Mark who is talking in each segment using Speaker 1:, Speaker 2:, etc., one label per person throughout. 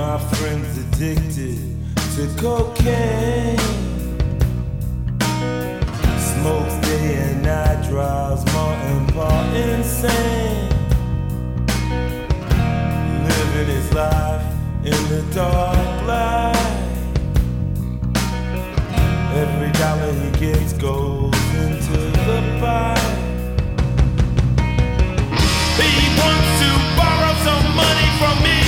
Speaker 1: My friend's addicted to cocaine. Smokes day and night, drives Martin Paul insane. Living his life in the dark light. Every dollar he gets goes into the pie.
Speaker 2: He wants to borrow some money from me.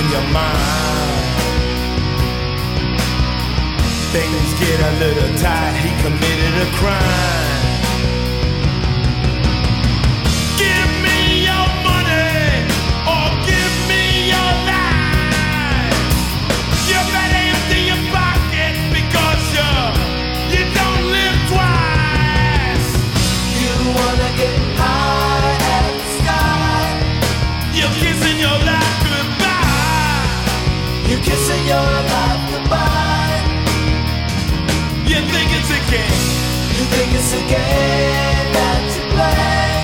Speaker 2: in your
Speaker 1: mind. Things get a little tight, he committed a crime.
Speaker 2: your life goodbye. You think it's a game?
Speaker 3: You
Speaker 1: think it's a game
Speaker 3: that you play?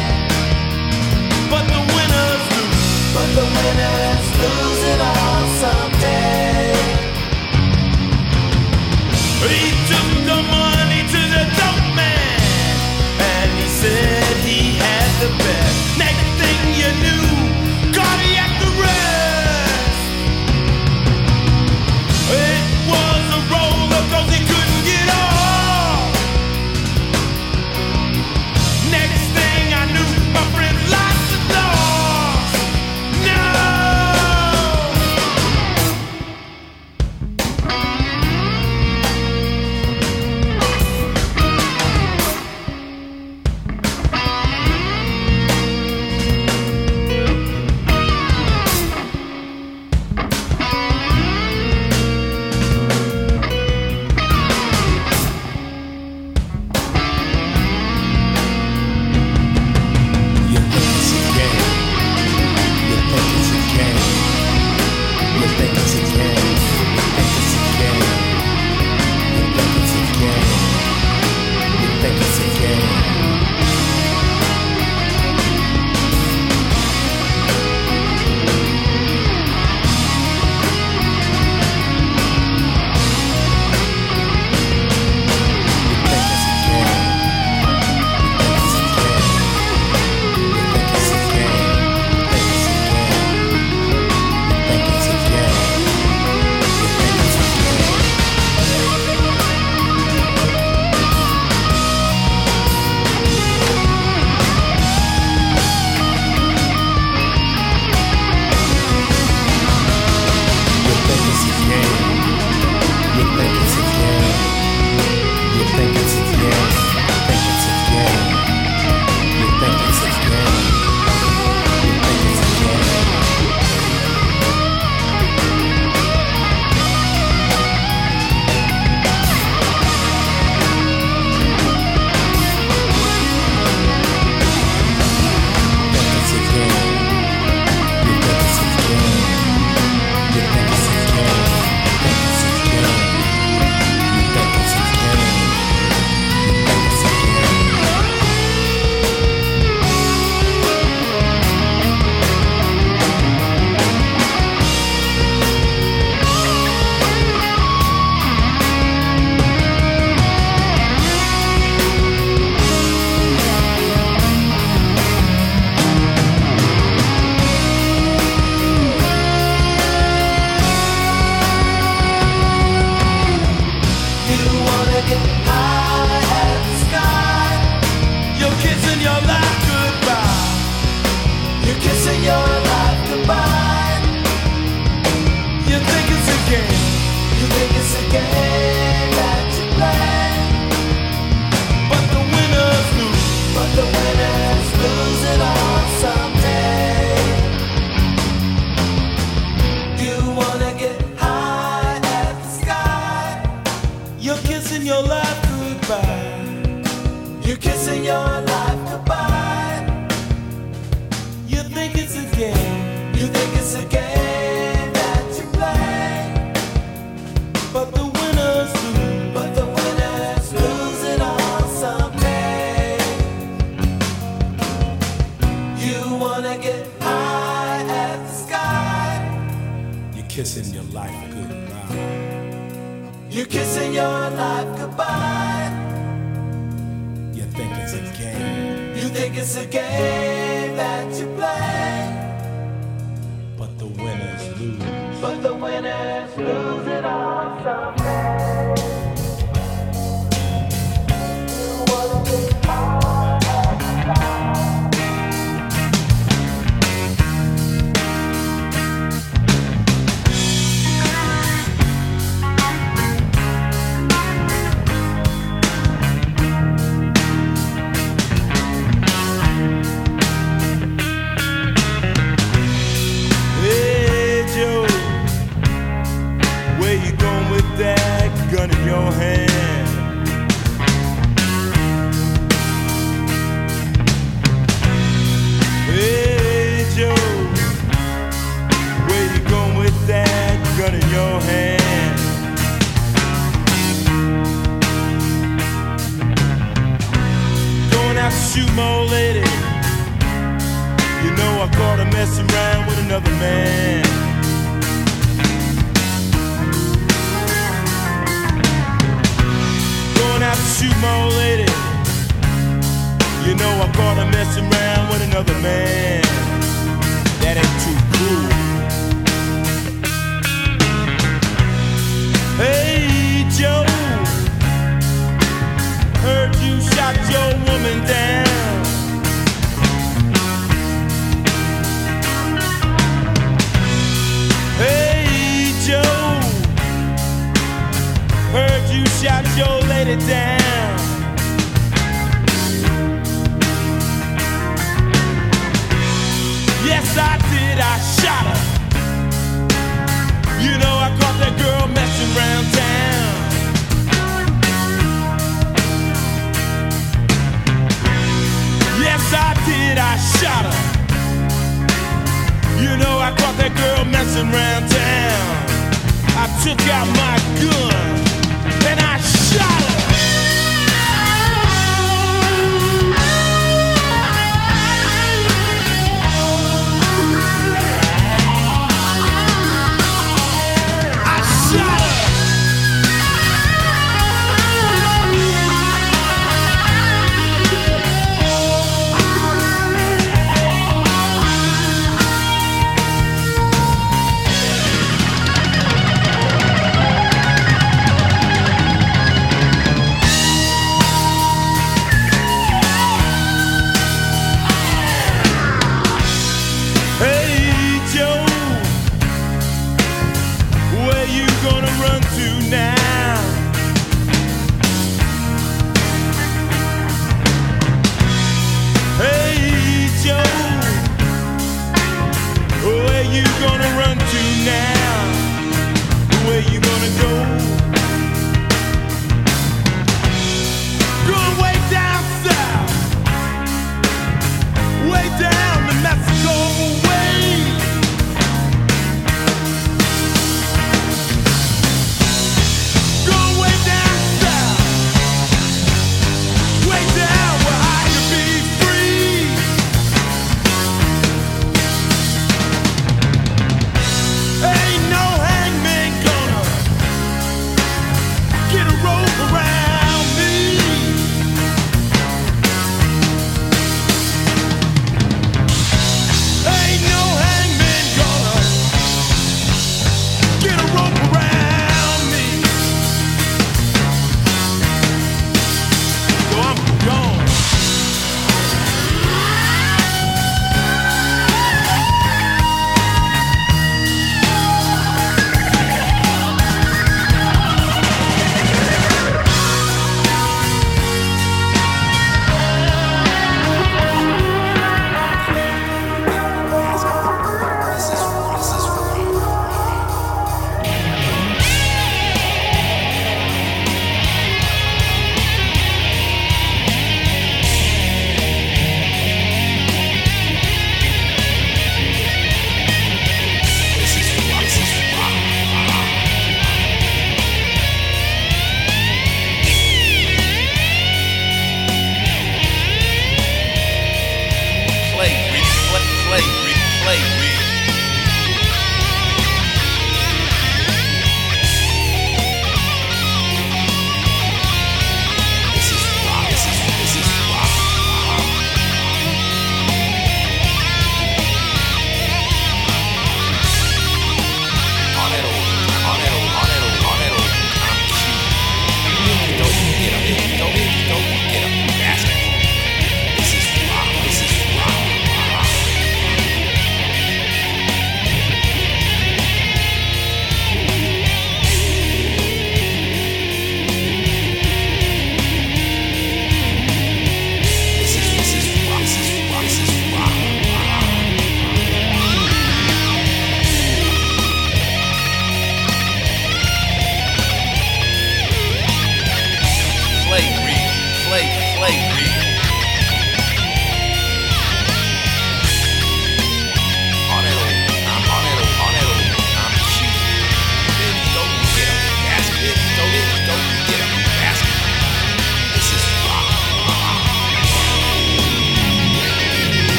Speaker 1: But the winners lose.
Speaker 3: But the winners lose it all someday.
Speaker 1: He took the money to the dope man, and he said he had the best. Next thing you
Speaker 4: knew.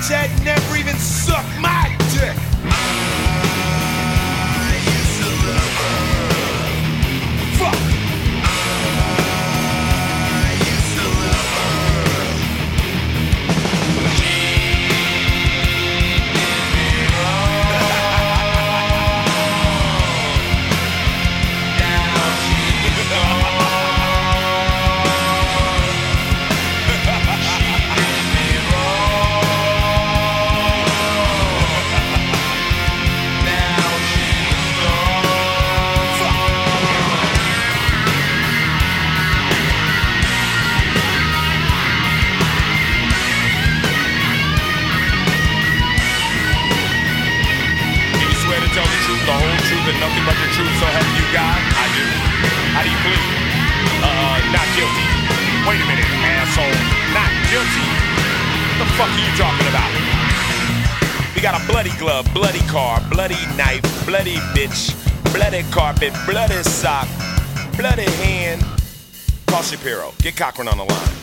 Speaker 5: bitch had never even sucked my dick.
Speaker 6: Shapiro. Get Cochran on the line.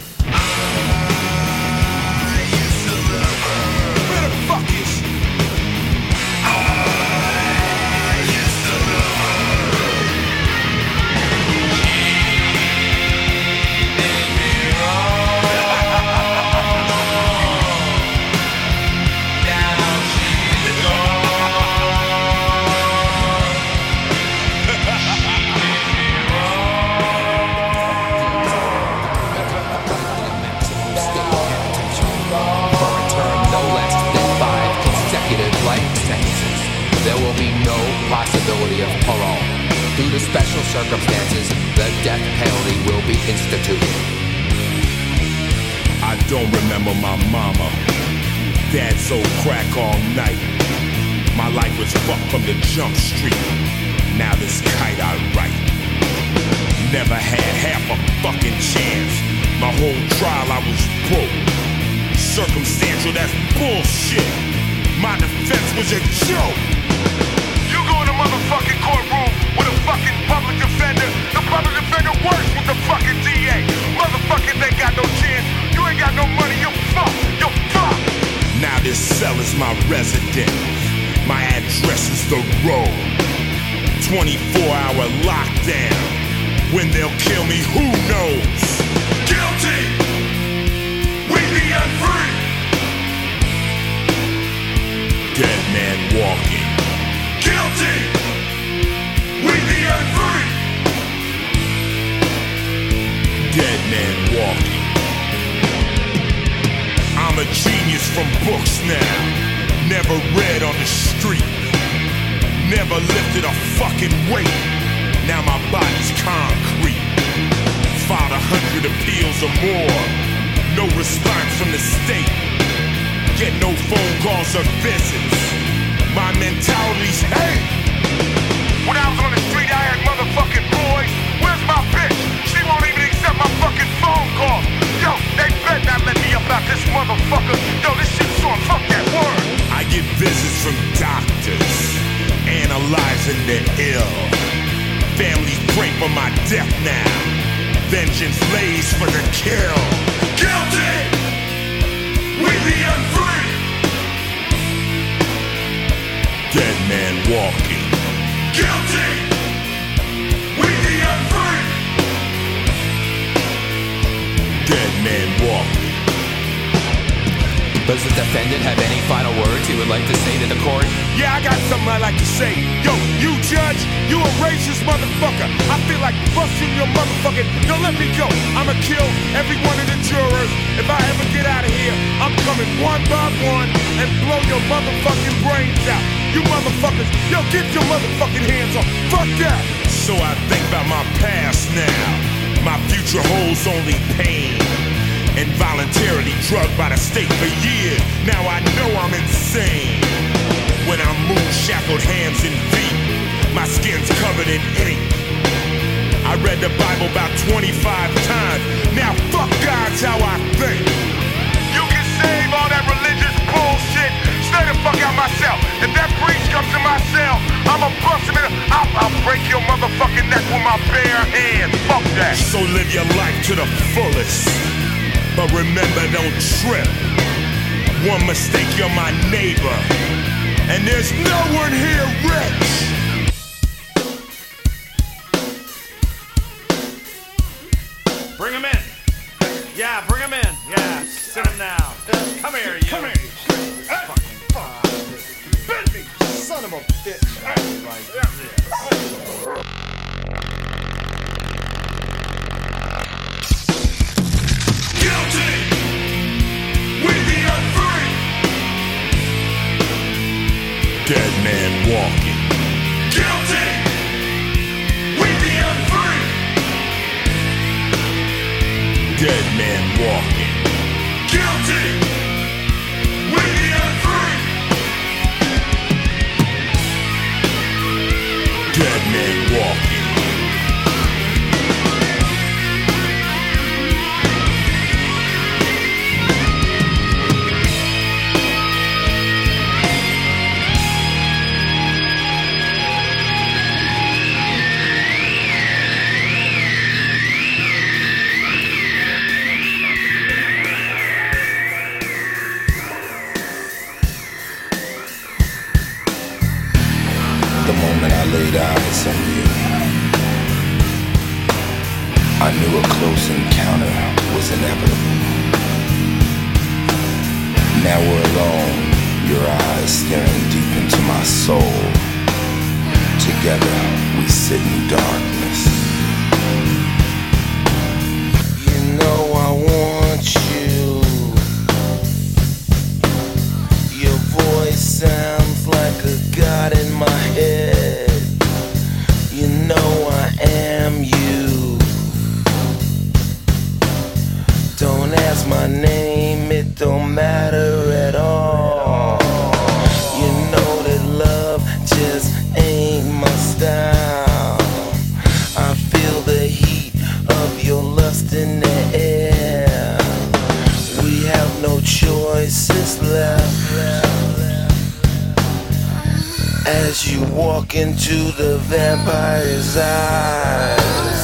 Speaker 2: You walk into the vampire's eyes,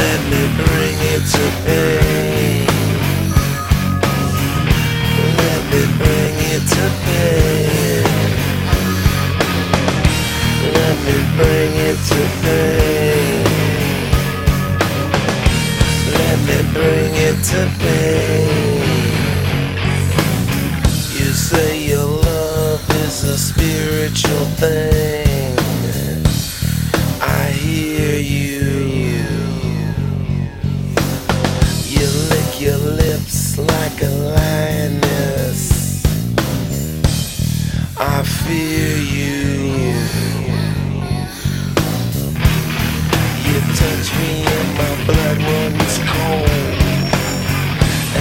Speaker 2: let me bring it to pain. Let me bring it to pain. Let me bring it to pain. Let me bring it to pain. A spiritual thing. I hear you. You lick your lips like a lioness. I fear you. You touch me and my blood runs cold.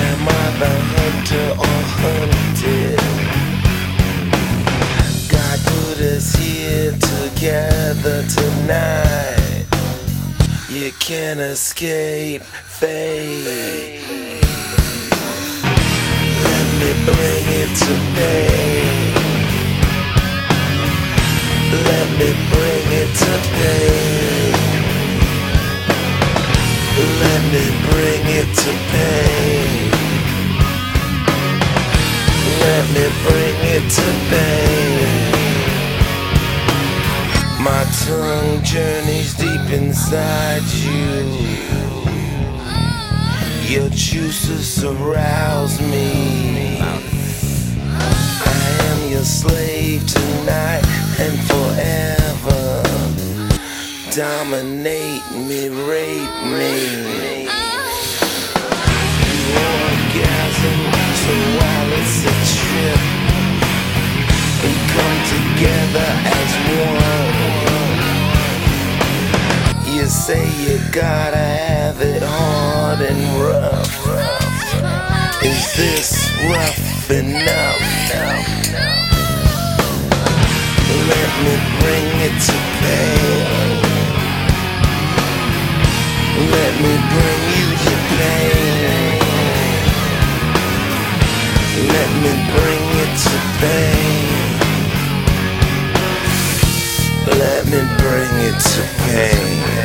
Speaker 2: Am I the hunter tonight. You can't escape fate. Let me bring it to pain. Let me bring it to pain. Let me bring it to pain. Let me bring it to pain. My tongue journeys deep inside you. Your juices arouse me. I am your slave tonight and forever. Dominate me, rape me. You orgasm, so while it's a trip, come together as one. You say you gotta have it hard and rough. Is this rough enough? Let me bring it to pain. Let me bring you to pain. Let me bring it to pain. Me bring it to pain.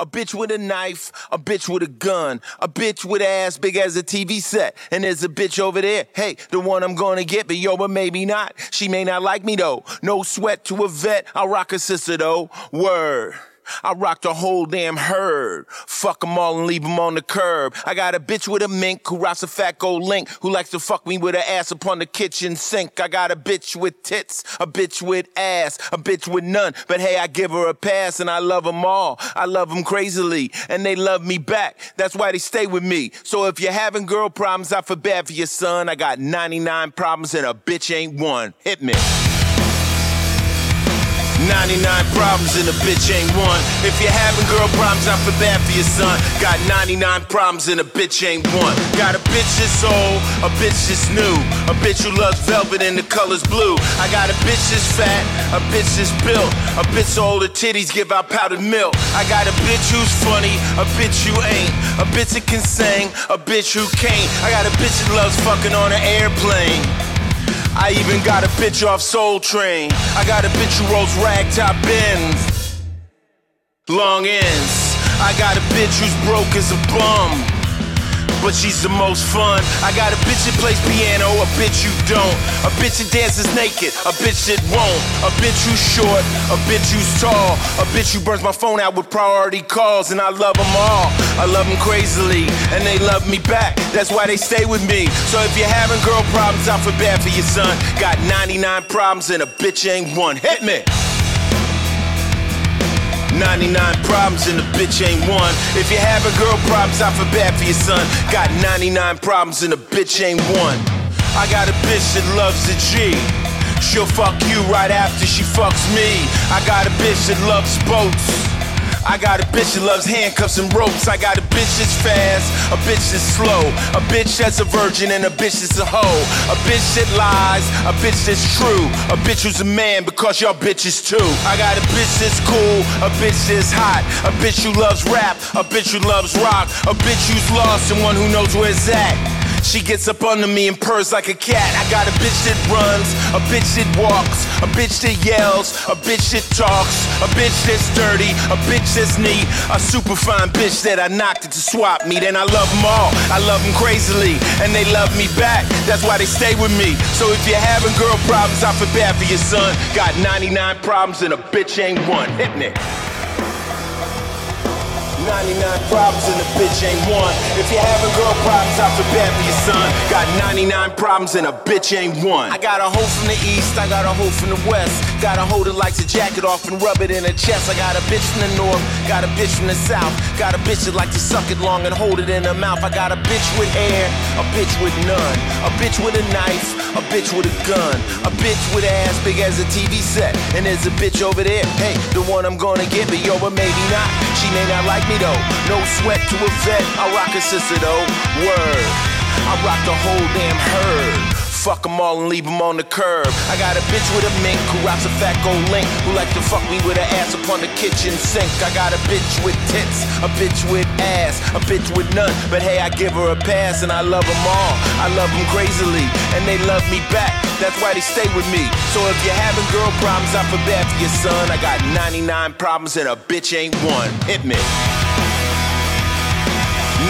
Speaker 2: A
Speaker 5: bitch with a knife, a bitch with a gun, a bitch with ass big as a TV set, and there's a bitch over there. Hey, the one I'm gonna get, but yo, but maybe not. She may not like me though. No sweat to a vet. I'll rock a sister though. Word. I rocked a whole damn herd. Fuck 'em all and leave 'em on the curb. I got a bitch with a mink who rocks a fat gold link, who likes to fuck me with her ass upon the kitchen sink. I got a bitch with tits, a bitch with ass, a bitch with none. But hey, I give her a pass and I love 'em all. I love 'em crazily and they love me back. That's why they stay with me. So if you're having girl problems, I feel bad for your son. I got 99 problems and a bitch ain't one. Hit me. 99 problems and a bitch ain't one. If you're having girl problems, I feel bad for your son. Got 99 problems and a bitch ain't one. Got a bitch that's old, a bitch that's new, a bitch who loves velvet and the color's blue. I got a bitch that's fat, a bitch that's built, a bitch so old her titties give out powdered milk. I got a bitch who's funny, a bitch who ain't, a bitch that can sing, a bitch who can't. I got a bitch that loves fucking on an airplane. I even got a bitch off Soul Train. I got a bitch who rolls ragtop Benz, long ends. I got a bitch who's broke as a bum, but she's the most fun. I got a bitch that plays piano, a bitch you don't. A bitch that dances naked, a bitch that won't. A bitch who's short, a bitch who's tall. A bitch who burns my phone out with priority calls, and I love them all. I love them crazily, and they love me back. That's why they stay with me. So if you're having girl problems, I feel bad for your son. Got 99 problems, and a bitch ain't one. Hit me. 99 problems and a bitch ain't one. If you're having girl problems, I feel bad for your son. Got 99 problems and a bitch ain't one. I got a bitch that loves a G. She'll fuck you right after she fucks me. I got a bitch that loves boats. I got a bitch that loves handcuffs and ropes. I got a bitch that's fast, a bitch that's slow, a bitch that's a virgin and a bitch that's a hoe. A bitch that lies, a bitch that's true, a bitch who's a man because y'all bitches too. I got a bitch that's cool, a bitch that's hot, a bitch who loves rap, a bitch who loves rock, a bitch who's lost and one who knows where it's at. She gets up under me and purrs like a cat. I got a bitch that runs, a bitch that walks, a bitch that yells, a bitch that talks, a bitch that's dirty, a bitch that's neat, a super fine bitch that I knocked it to swap meet. And I love them all, I love them crazily, and they love me back. That's why they stay with me. So if you're having girl problems, I feel bad for your son. Got 99 problems and a bitch ain't one. Hit me. 99 problems and a bitch ain't one. If you're having girl problems, I feel bad for your son. Got 99 problems and a bitch ain't one. I got a hoe from the east, I got a hoe from the west. Got a hoe that likes to jack it off and rub it in her chest. I got a bitch from the north, got a bitch from the south. Got a bitch that like to suck it long and hold it in her mouth. I got a bitch with hair, a bitch with none. A bitch with a knife, a bitch with a gun. A bitch with ass big as a TV set. And there's a bitch over there, hey, the one I'm gonna get, but yo, but maybe not. She may not like me though. No sweat to a vet. I rock a sister though. Word. I rock the whole damn herd. Fuck them all and leave them on the curb. I got a bitch with a mink who rocks a fat gold link. Who like to fuck me with her ass upon the kitchen sink. I got a bitch with tits, a bitch with ass, a bitch with none. But hey, I give her a pass and I love them all. I love them crazily and they love me back. That's why they stay with me. So if you're having girl problems, I feel bad for your son. I got 99 problems and a bitch ain't one. Hit me.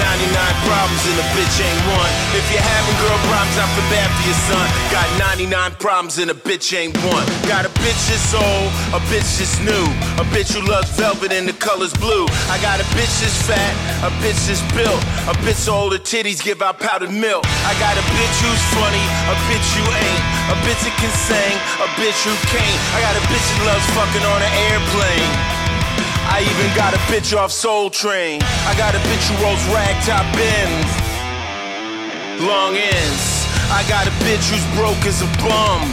Speaker 5: 99 problems and a bitch ain't one. If you're having girl problems, I feel bad for your son. Got 99 problems and a bitch ain't one. Got a bitch that's old, a bitch that's new. A bitch who loves velvet and the color's blue. I got a bitch that's fat, a bitch that's built. A bitch so old her titties give out powdered milk. I got a bitch who's funny, a bitch who ain't. A bitch that can sing, a bitch who can't. I got a bitch that loves fucking on an airplane. I even got a bitch off Soul Train. I got a bitch who rolls ragtop Benz, long ends. I got a bitch who's broke as a bum,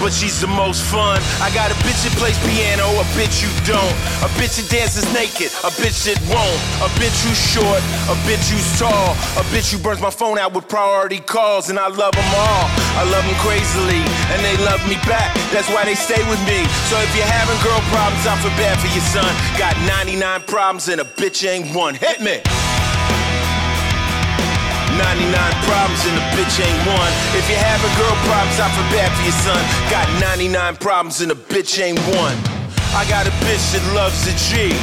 Speaker 5: but she's the most fun. I got a bitch that plays piano, a bitch you don't. A bitch that dances naked, a bitch that won't. A bitch who's short, a bitch who's tall. A bitch who burns my phone out with priority calls, and I love them all. I love them crazily, and they love me back. That's why they stay with me. So if you're having girl problems, I feel bad for your son. Got 99 problems, and a bitch ain't one. Hit me. 99 problems and a bitch ain't one. If you're having girl problems, I feel bad for your son. Got 99 problems and a bitch ain't one. I got a bitch that loves a G.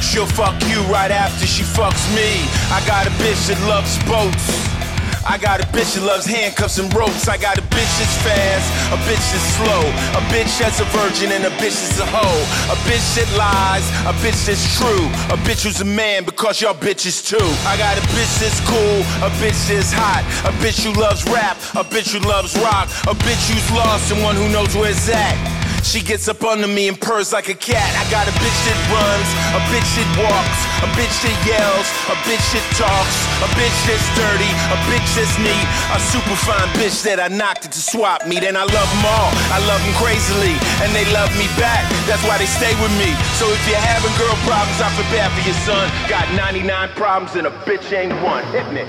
Speaker 5: She'll fuck you right after she fucks me. I got a bitch that loves boats. I got a bitch that loves handcuffs and ropes. I got a bitch that's fast, a bitch that's slow, a bitch that's a virgin and a bitch that's a hoe. A bitch that lies, a bitch that's true, a bitch who's a man because y'all bitches too. I got a bitch that's cool, a bitch that's hot, a bitch who loves rap, a bitch who loves rock, a bitch who's lost and one who knows where it's at. She gets up under me and purrs like a cat. I got a bitch that runs, a bitch that walks, a bitch that yells, a bitch that talks, a bitch that's dirty, a bitch that's neat, a super fine bitch that I knocked it to swap meet. And I love them all, I love them crazily, and they love me back. That's why they stay with me. So if you're having girl problems, I feel bad for your son. Got 99 problems and a bitch ain't one. Hit me.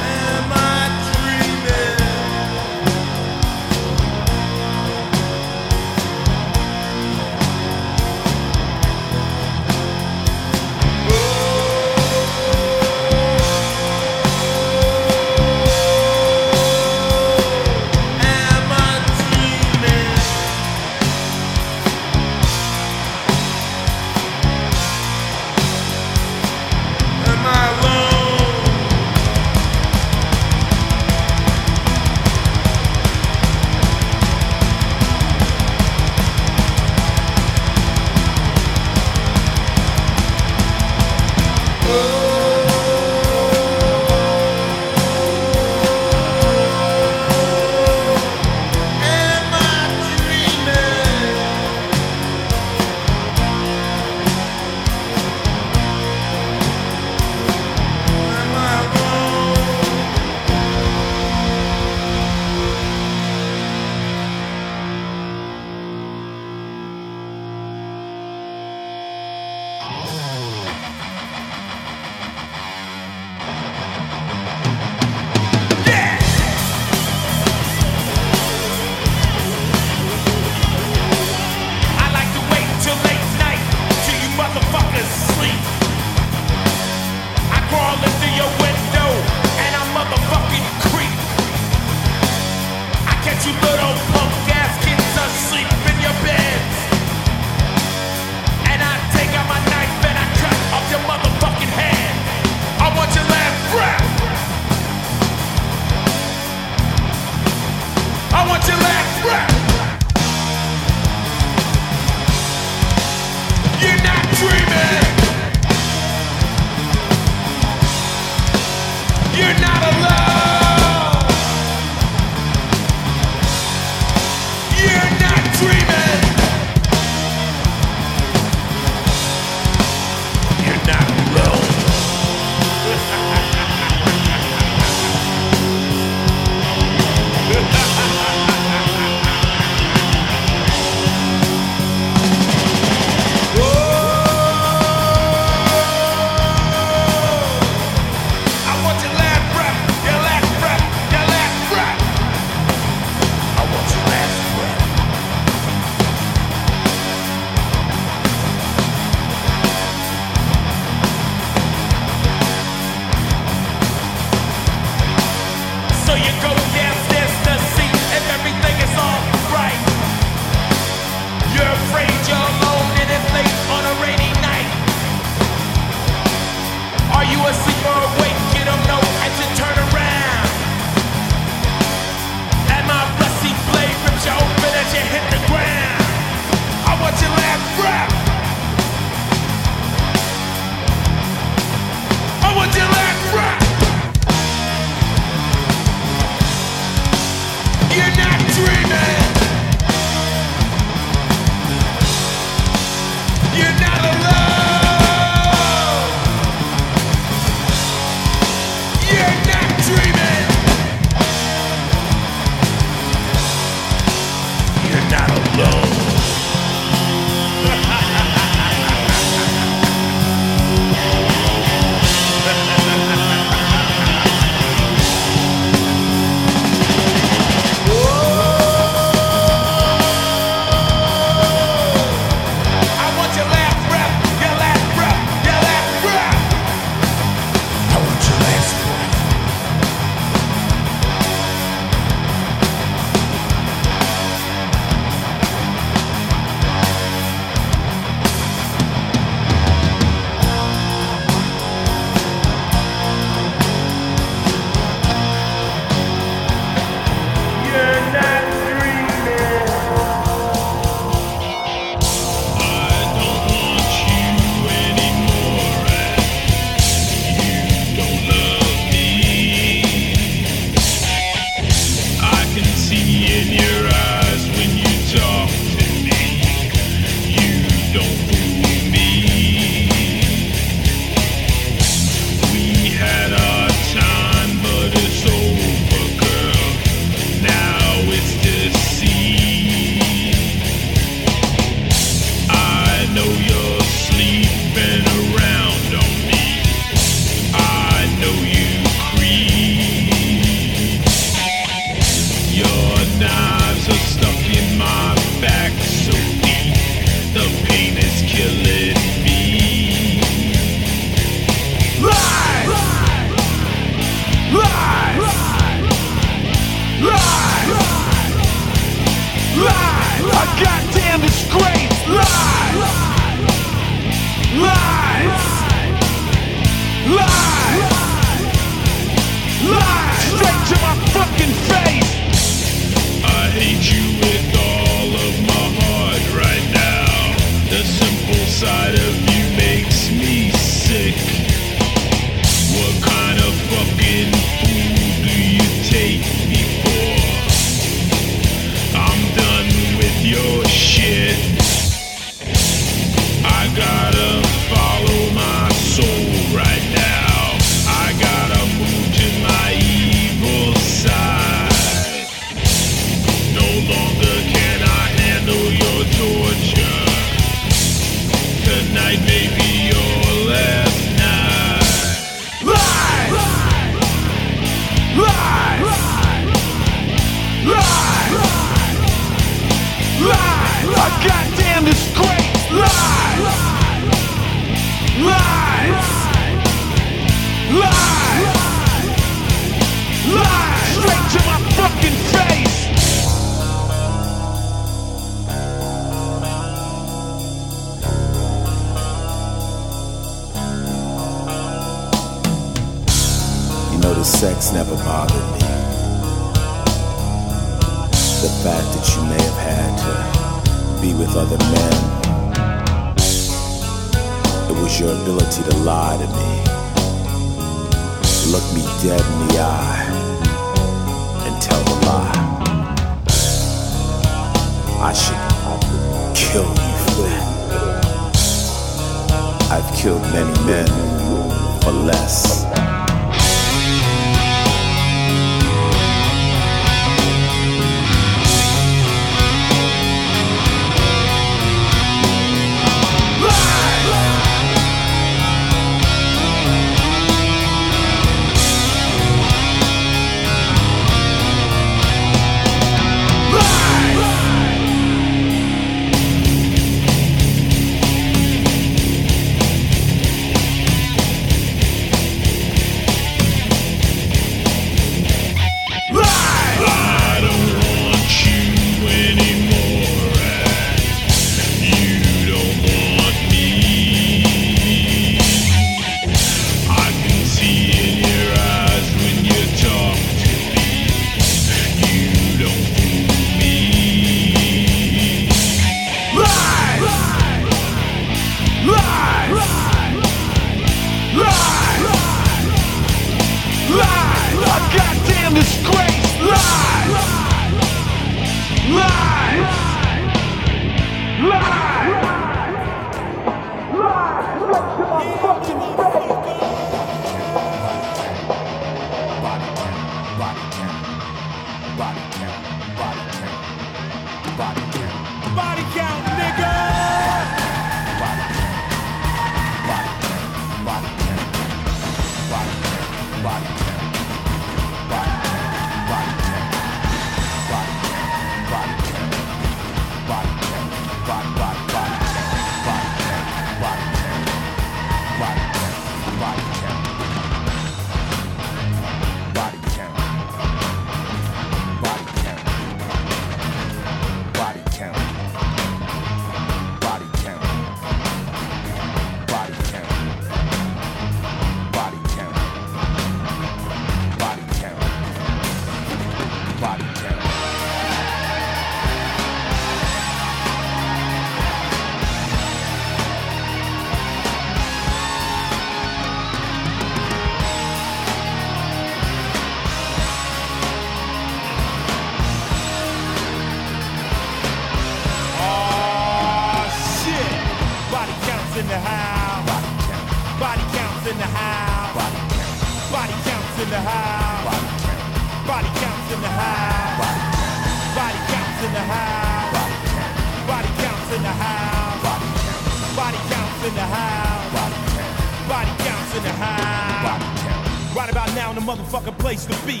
Speaker 1: In the house. Right about now, in the motherfucking place to be.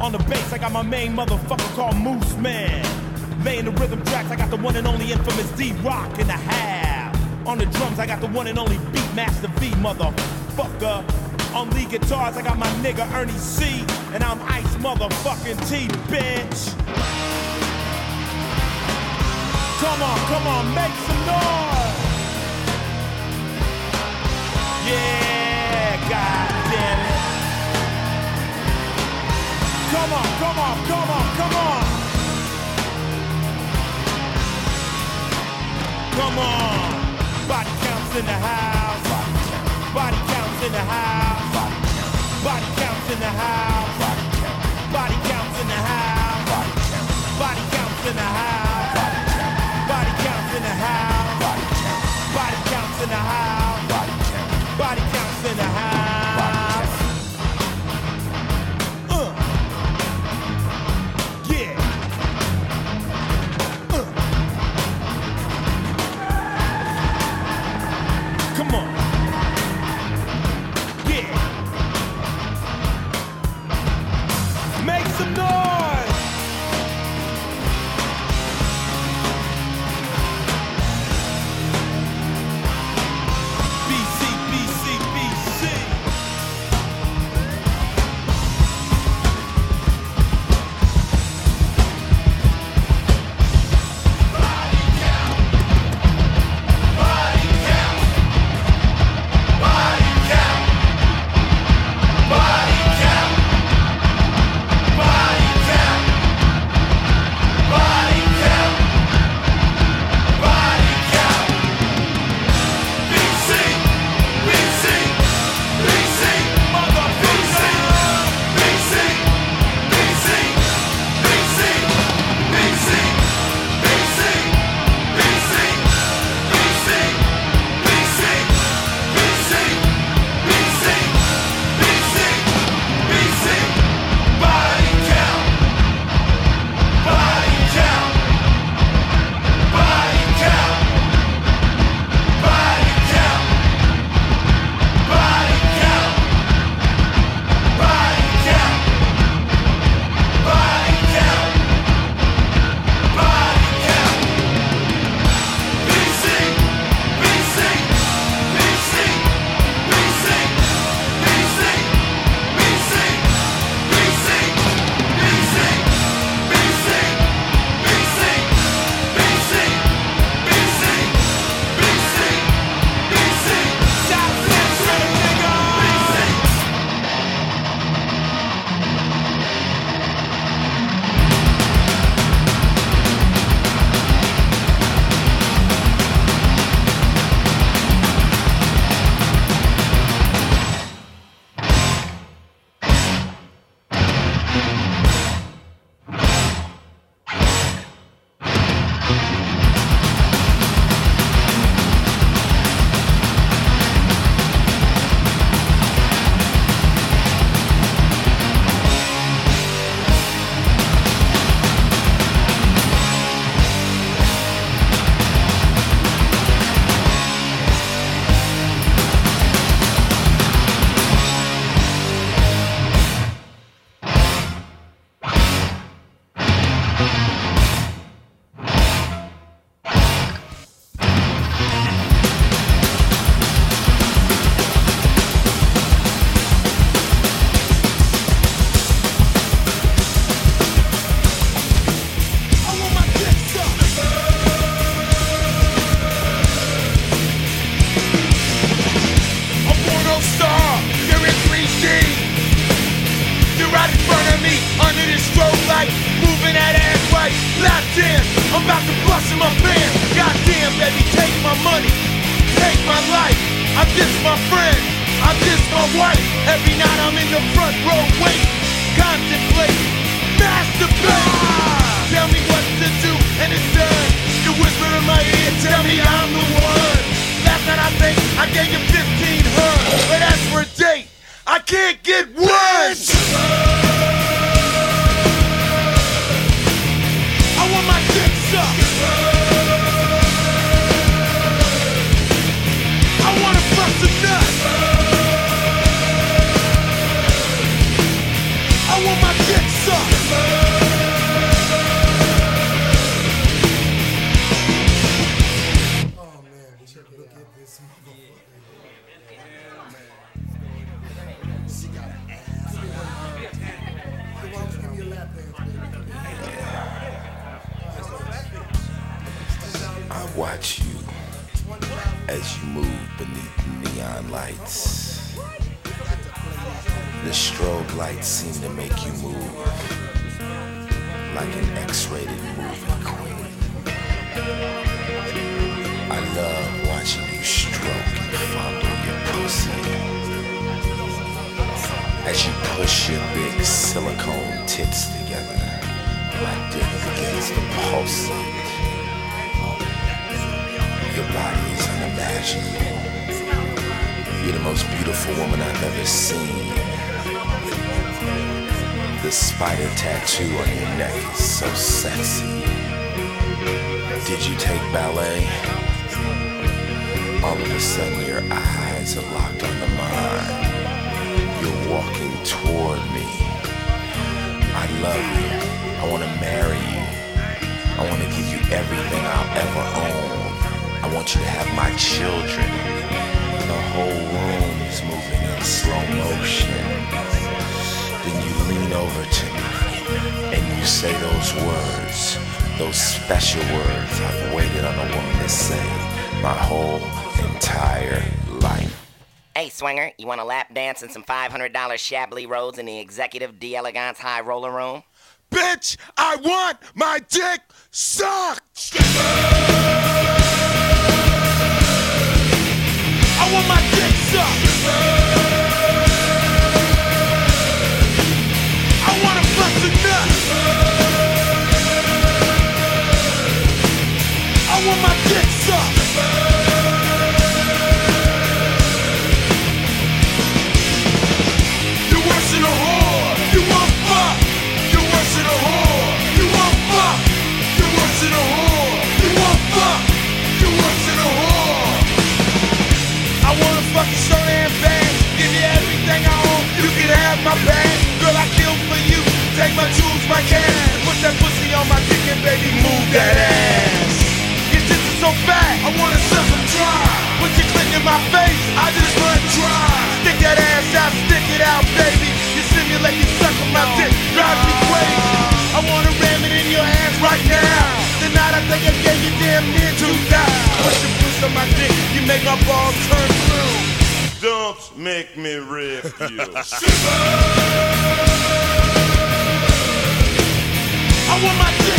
Speaker 1: On the bass, I got my main motherfucker called Mooseman. Laying the rhythm tracks, I got the one and only infamous D Roc in the half. On the drums, I got the one and only Beatmaster V, motherfucker. On lead guitars, I got my nigga Ernie C. And I'm Ice motherfucking T, bitch. Come on, come on, make some noise. Yeah, Come on, come on, come on, come on. Come on. Body counts in the house. Body counts in the house. Body counts in the house. Body counts in the house. Body counts in the house.
Speaker 7: swinger? You want a lap dance and some $500 shabbily rolls in the executive d'elegance high roller room?
Speaker 4: Bitch, I want my dick sucked! My jewels, my cash put that pussy on my dick and baby move that ass. Your tits are so fat, I wanna suck them dry. Put your clit in my face, I just run dry. Stick that ass out, stick it out, baby. You simulate, you suck on my dick, drives me crazy. I wanna ram it in your ass right now. Tonight I think I gave you damn near two thousand. Put your puss on my dick, you make my balls turn blue.
Speaker 8: Don't make me rip you. Shiver!
Speaker 4: I want my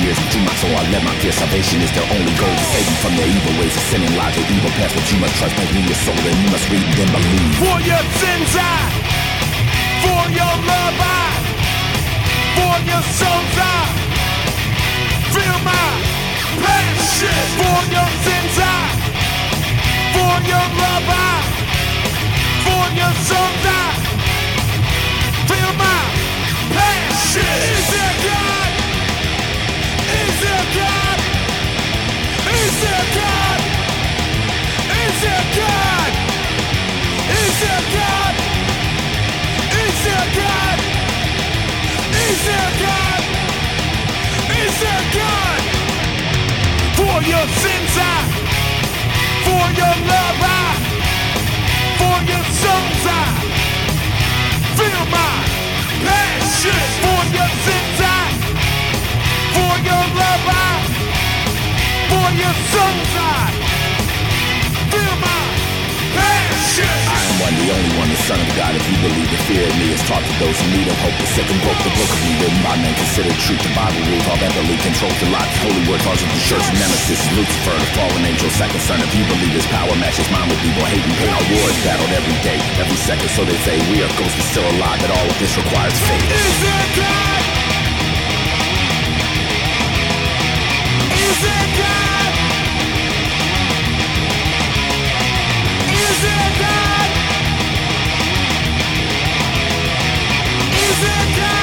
Speaker 5: years. To my soul, I let my fear. Salvation is their only goal to save you from their evil ways of sin lies, their evil past. But you must trust, make me your soul, and you must read and believe.
Speaker 4: For your sins I, for your love I, for your souls I, feel my passion. For your sins I, for your love I, for your souls I, feel my your songs are. Passion. I
Speaker 5: am one, the only one, the son of God. If you believe the fear of me is taught to those who need of hope. The sick and broke, the book of me written by men considered truth. The Bible rules all that belief controls the lives. Holy word causes the church nemesis. Lucifer, the fallen angel, second son. If you believe his power matches mine with evil, hate and pain. Our war is battled every day, every second. So they say we are ghosts but still alive. That all of this requires faith.
Speaker 4: Is there God? Is there God?
Speaker 9: sit down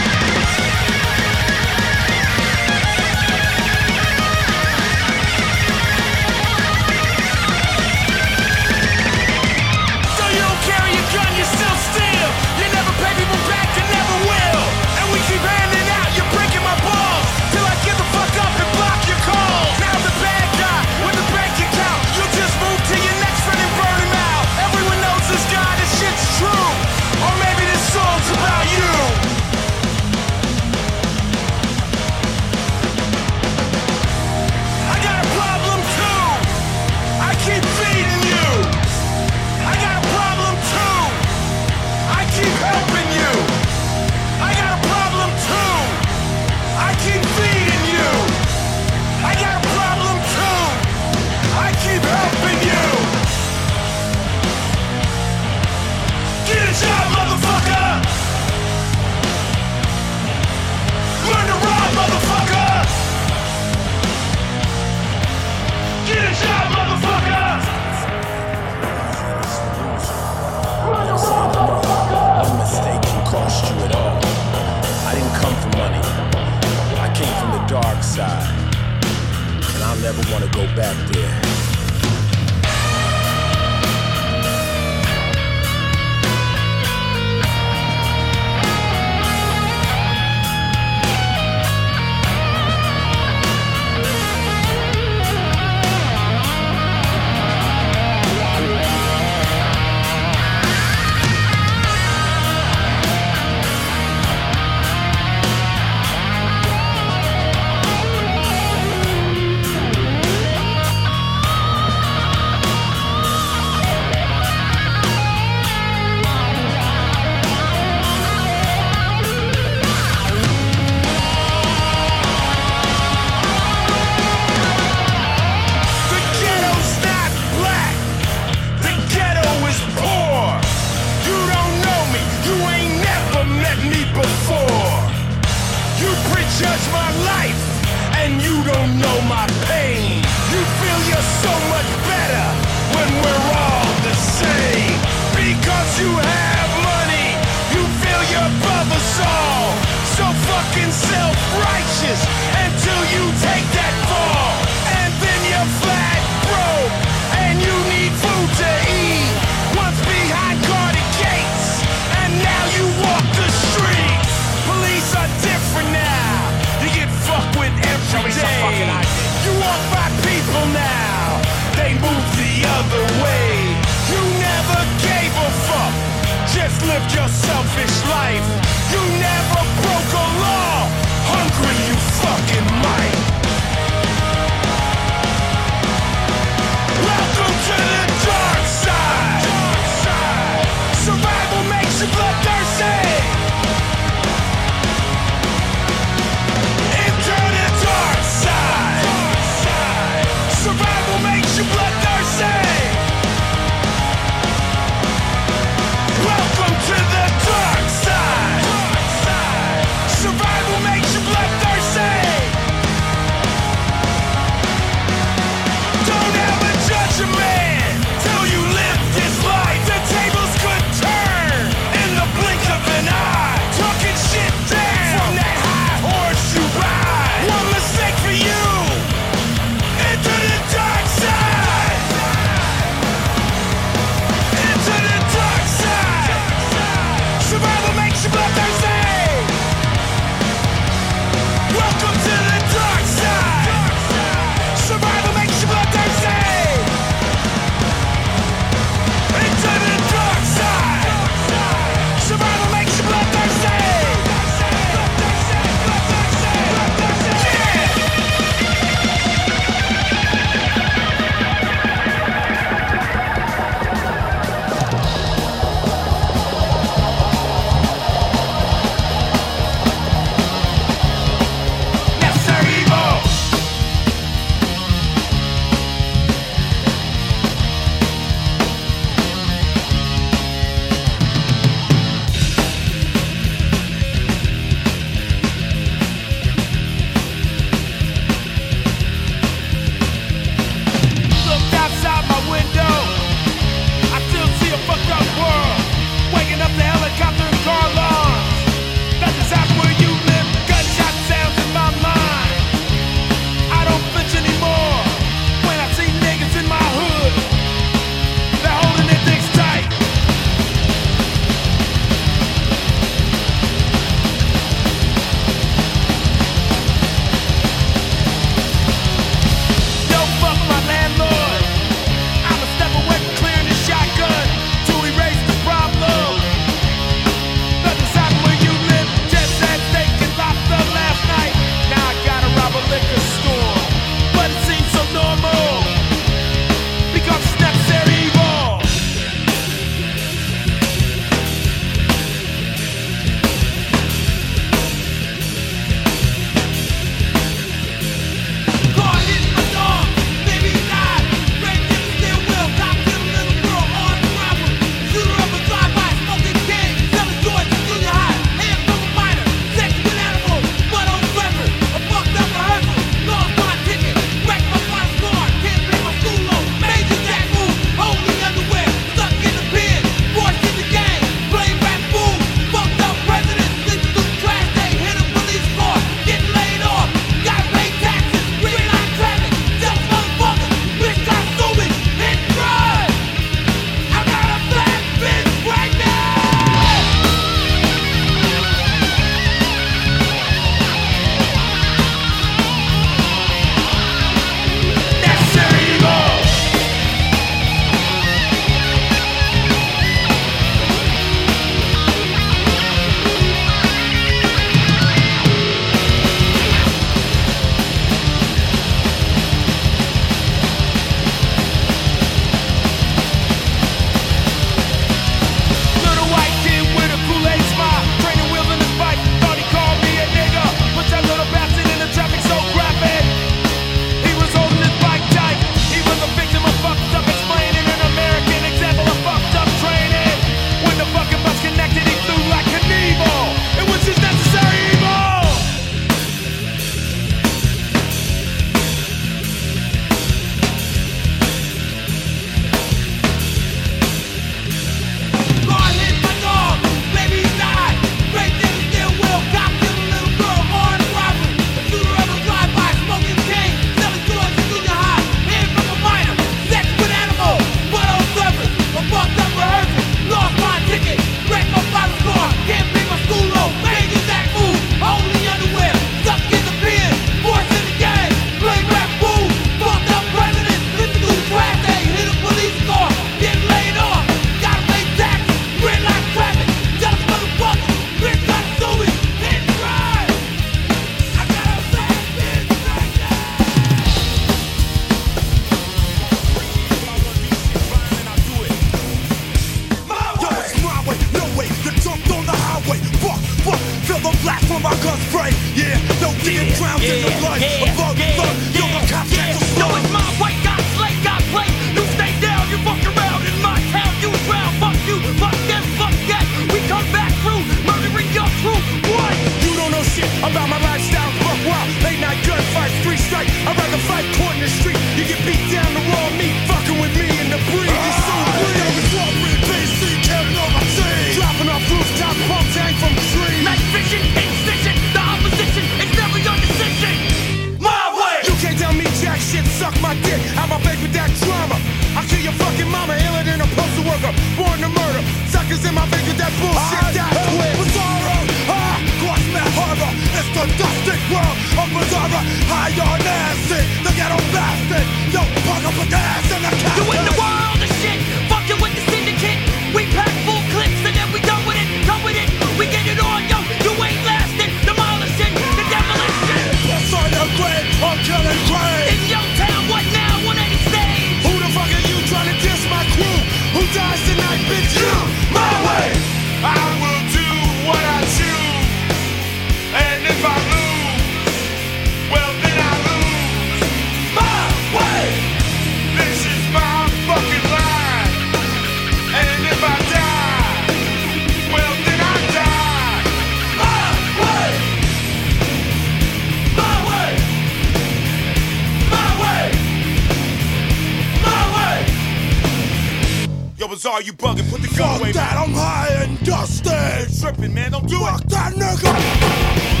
Speaker 9: was all you
Speaker 1: bugging. Put the gun
Speaker 10: Fuck
Speaker 1: away.
Speaker 10: Fuck that,
Speaker 1: man.
Speaker 10: I'm high and dusted.
Speaker 1: Tripping, man. Don't do
Speaker 10: Fuck
Speaker 1: it.
Speaker 10: Fuck that
Speaker 5: nigga.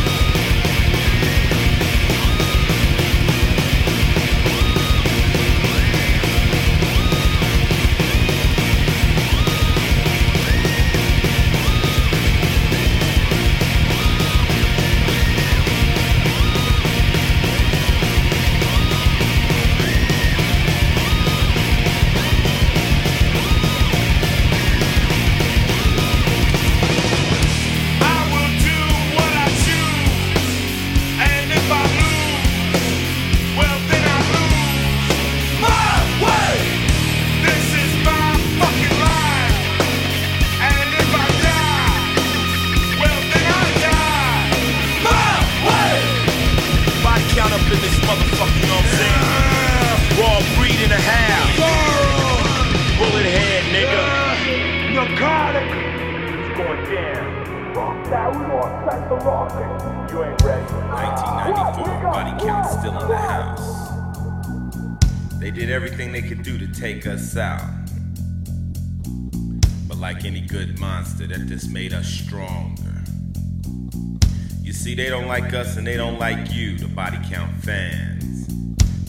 Speaker 5: like us and they don't like you, the body count fans.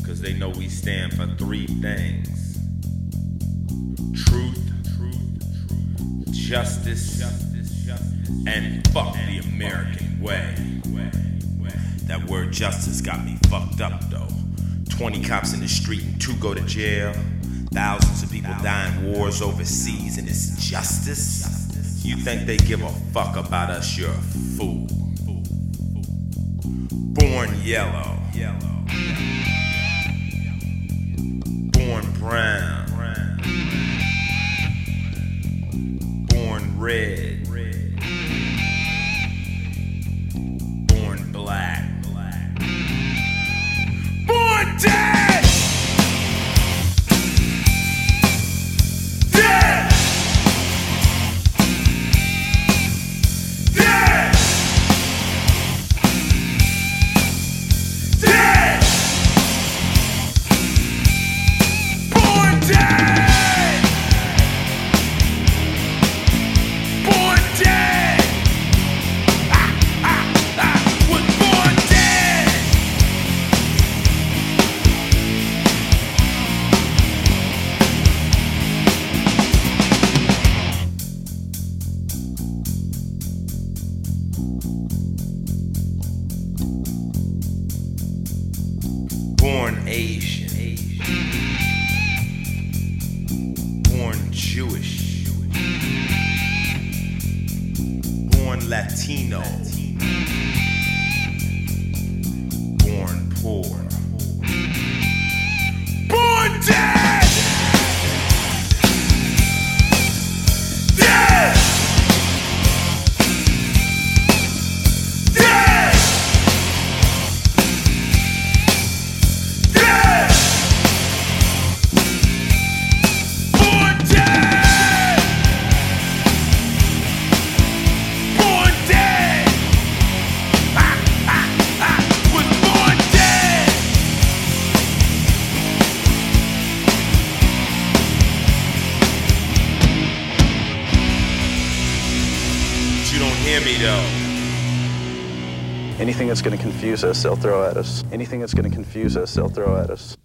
Speaker 5: Cause they know we stand for three things truth, truth, truth justice, justice, justice, and fuck and the American fuck way. Way, way. That word justice got me fucked up though. 20 cops in the street and two go to jail. Thousands of people die in wars overseas, and it's justice. You think they give a fuck about us? You're a fool born yellow.
Speaker 11: yellow. confuse us, they'll throw at us. Anything that's going to confuse us, they'll throw at us.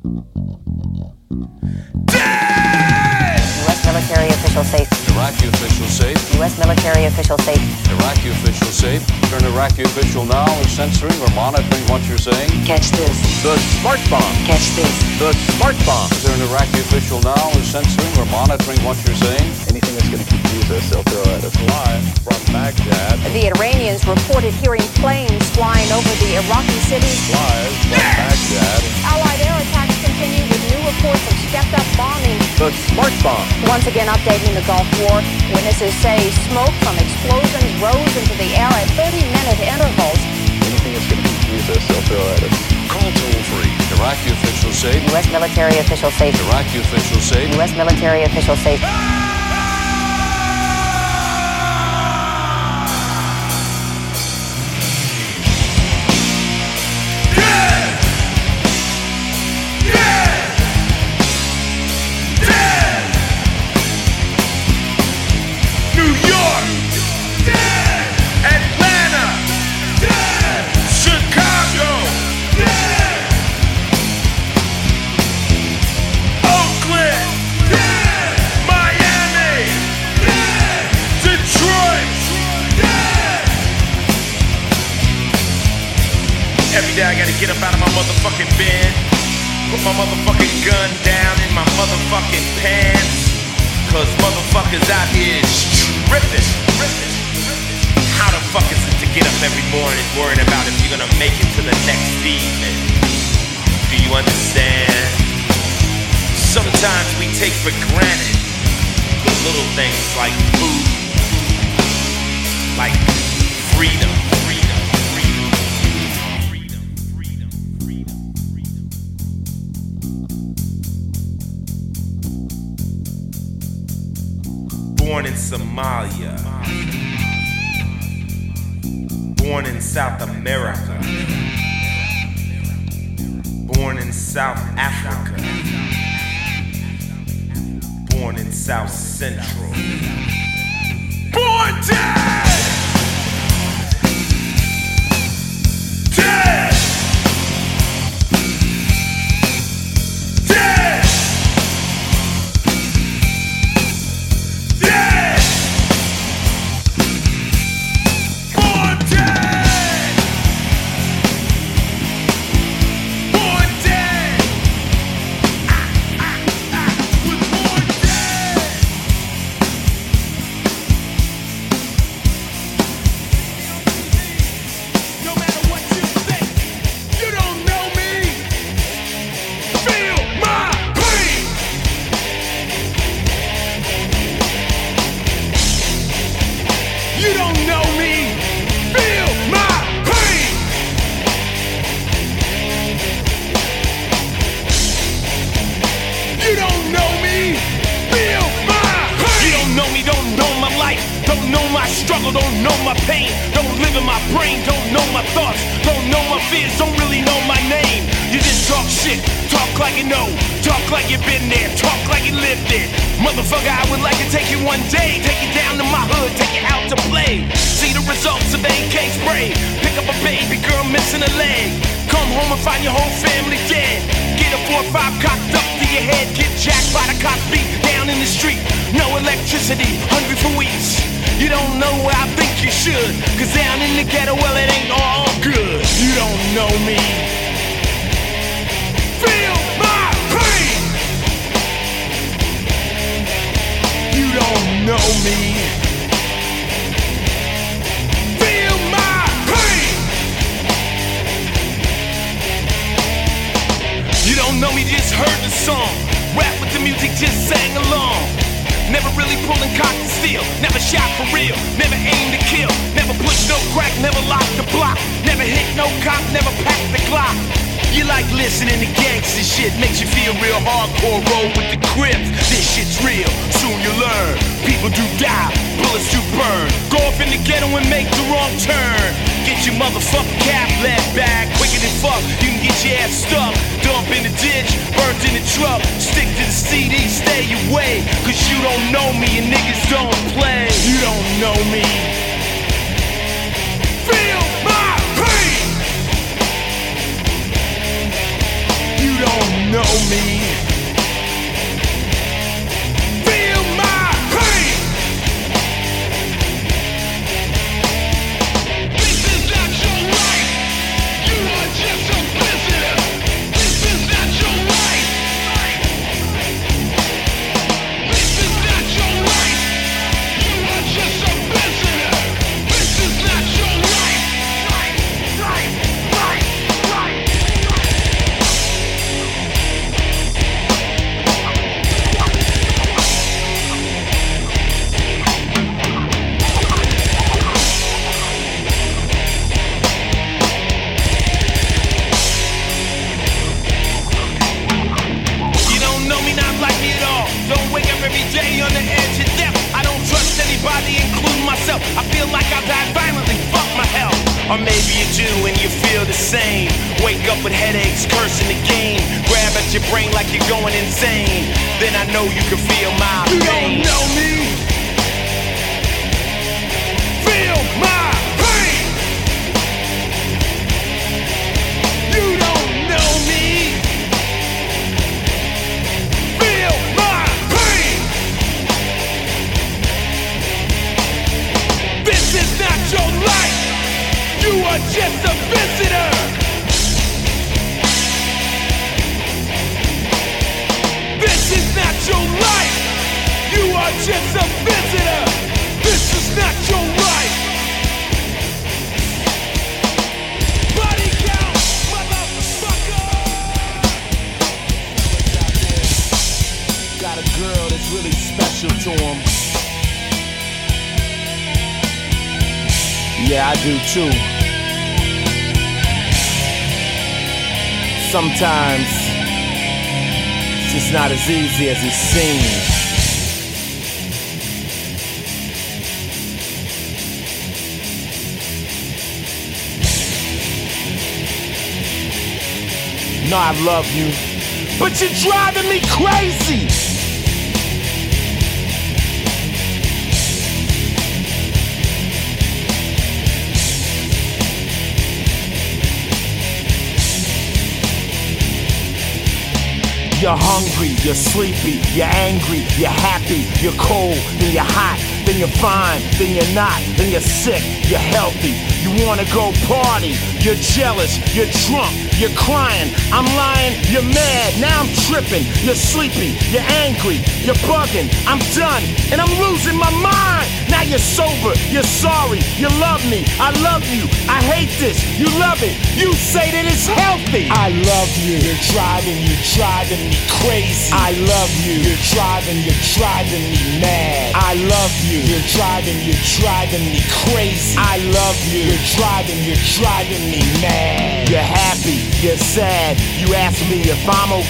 Speaker 11: Dead!
Speaker 5: U.S. military official safe.
Speaker 12: Iraqi official safe.
Speaker 5: U.S. military official safe.
Speaker 12: Iraqi official safe. Turn Iraqi official now is censoring or monitoring what you're saying.
Speaker 5: Catch this.
Speaker 12: The smart bomb.
Speaker 5: Catch this.
Speaker 12: The smart bomb. Turn Iraqi official now is censoring or monitoring what you're saying.
Speaker 11: Anything that's going to confuse us, they'll throw at us.
Speaker 12: Live. Baghdad.
Speaker 5: The Iranians reported hearing planes flying over the Iraqi city.
Speaker 12: Lies from Baghdad.
Speaker 5: Allied air attacks continue with new reports of stepped-up bombing.
Speaker 12: The smart bomb.
Speaker 5: Once again updating the Gulf War. Witnesses say smoke from explosions rose into the air at 30-minute intervals.
Speaker 11: Anything that's going to confuse us, they'll throw at us.
Speaker 12: Call toll-free. Iraqi officials say.
Speaker 5: U.S. military officials say.
Speaker 12: Iraqi officials say.
Speaker 5: U.S. military officials say. Ah!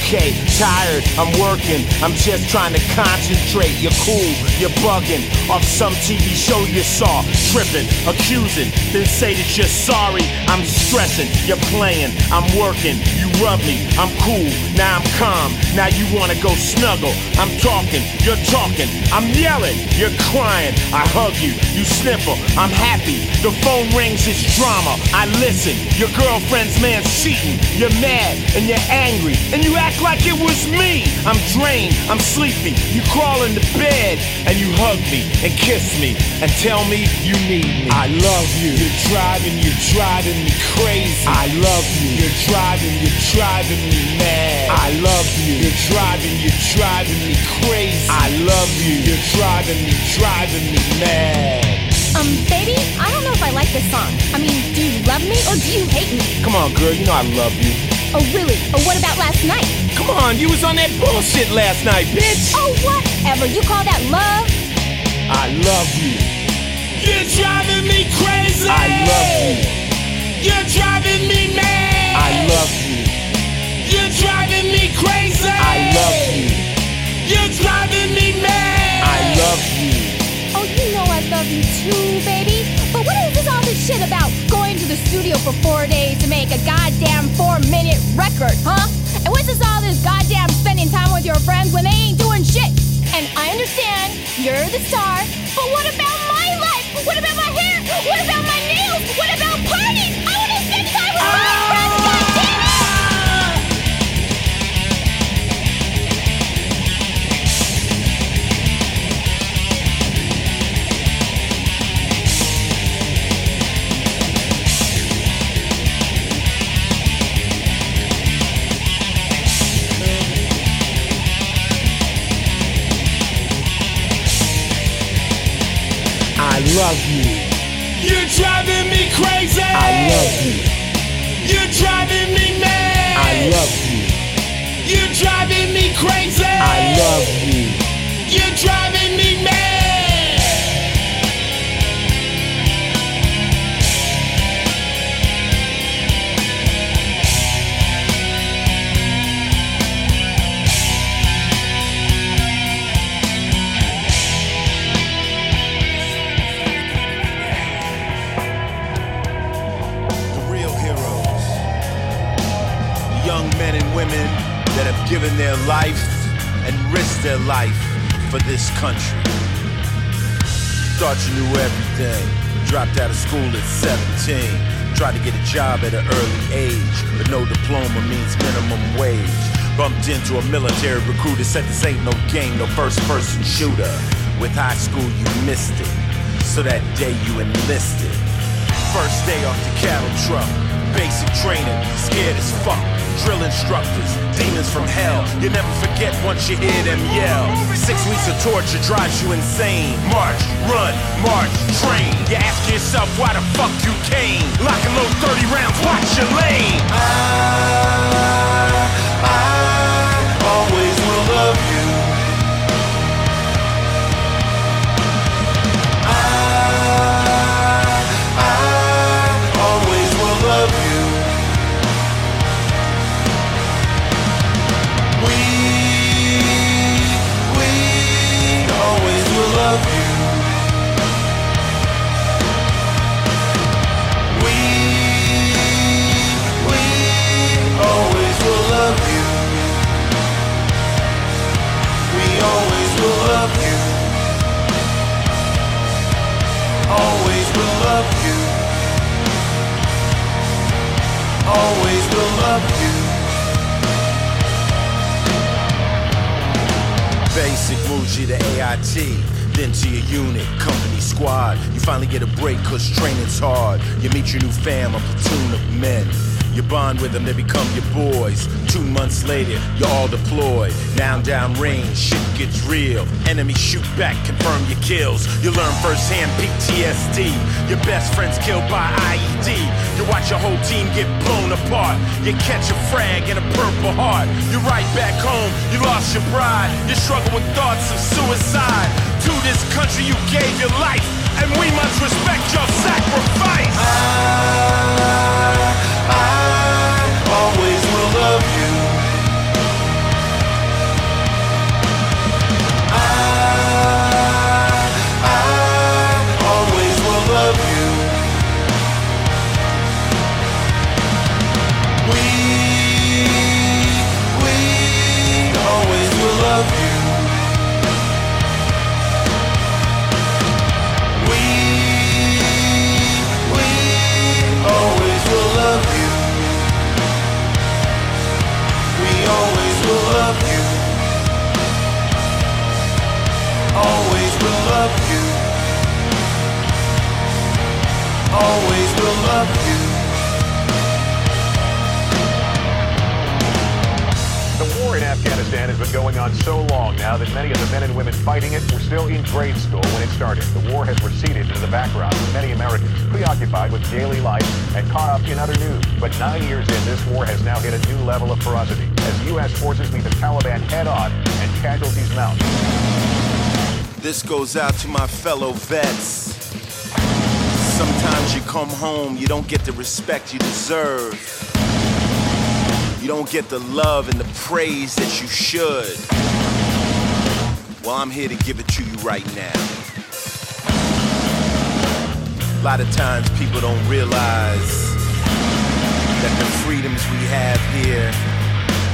Speaker 5: Okay. Tired, I'm working, I'm just trying to concentrate. You're cool, you're bugging off some TV show you saw. Tripping, accusing, then say that you're sorry. I'm stressing, you're playing, I'm working. You rub me, I'm cool, now I'm calm. Now you wanna go snuggle. I'm talking, you're talking, I'm yelling, you're crying. I hug you, you sniffle, I'm happy. The phone rings, it's drama. I listen, your girlfriend's man's cheating. You're mad and you're angry, and you act like it was me. I'm drained, I'm sleepy. You crawl into bed and you hug me and kiss me and tell me you need me. I love you. You're driving, you're driving me crazy. I love you. You're driving, you're driving me mad. I love you. You're driving, you're driving me crazy. I love you. You're driving me, driving me mad.
Speaker 13: Um, baby, I don't know if I like this song. I mean, do you love me or do you hate me?
Speaker 5: Come on, girl, you know I love you.
Speaker 13: Oh, really? Oh, what about last night?
Speaker 5: Come on, you was on that bullshit last night, bitch.
Speaker 13: Oh, whatever. You call that love?
Speaker 5: I love you.
Speaker 14: You're driving me crazy.
Speaker 5: I love you.
Speaker 14: You're driving me mad.
Speaker 5: I love you.
Speaker 14: You're driving me crazy.
Speaker 5: I love you.
Speaker 14: You're driving me mad.
Speaker 5: I love you.
Speaker 13: Oh, you know I love you too, baby. But what is this all this shit about going to the studio for four days to make a goddamn four-minute record, huh? And what's this all this goddamn spending time with your friends when they ain't doing shit? And I understand you're the star, but what about
Speaker 14: You're driving me crazy.
Speaker 5: I love you.
Speaker 14: You're driving me mad.
Speaker 5: Their life and risked their life for this country. Thought you knew everything. Dropped out of school at 17. Tried to get a job at an early age, but no diploma means minimum wage. Bumped into a military recruiter, said this ain't no game, no first person shooter. With high school, you missed it. So that day you enlisted. First day off the cattle truck, basic training, scared as fuck. Drill instructors, demons from hell. You never forget once you hear them yell. Six weeks of torture drives you insane. March, run, march, train. You ask yourself why the fuck you came. Lock and load 30 rounds, watch your lane.
Speaker 15: I, I Always will love you.
Speaker 5: Basic you to AIT, then to your unit, company squad. You finally get a break cause training's hard. You meet your new fam, a platoon of men. You bond with them, they become your boys. Two months later, you're all deployed. Now down range, shit gets real. Enemies shoot back, confirm your kills. You learn firsthand PTSD. Your best friend's killed by IED. You watch your whole team get blown apart. You catch a frag and a purple heart. You're right back home, you lost your bride. You struggle with thoughts of suicide. To this country, you gave your life, and we must respect your sacrifice.
Speaker 15: I love you. Always will love you.
Speaker 16: The war in Afghanistan has been going on so long now that many of the men and women fighting it were still in grade school when it started. The war has receded into the background with many Americans preoccupied with daily life and caught up in other news. But nine years in, this war has now hit a new level of ferocity as U.S. forces meet the Taliban head on and casualties mount.
Speaker 5: This goes out to my fellow vets. Sometimes you come home, you don't get the respect you deserve. You don't get the love and the praise that you should. Well, I'm here to give it to you right now. A lot of times people don't realize that the freedoms we have here,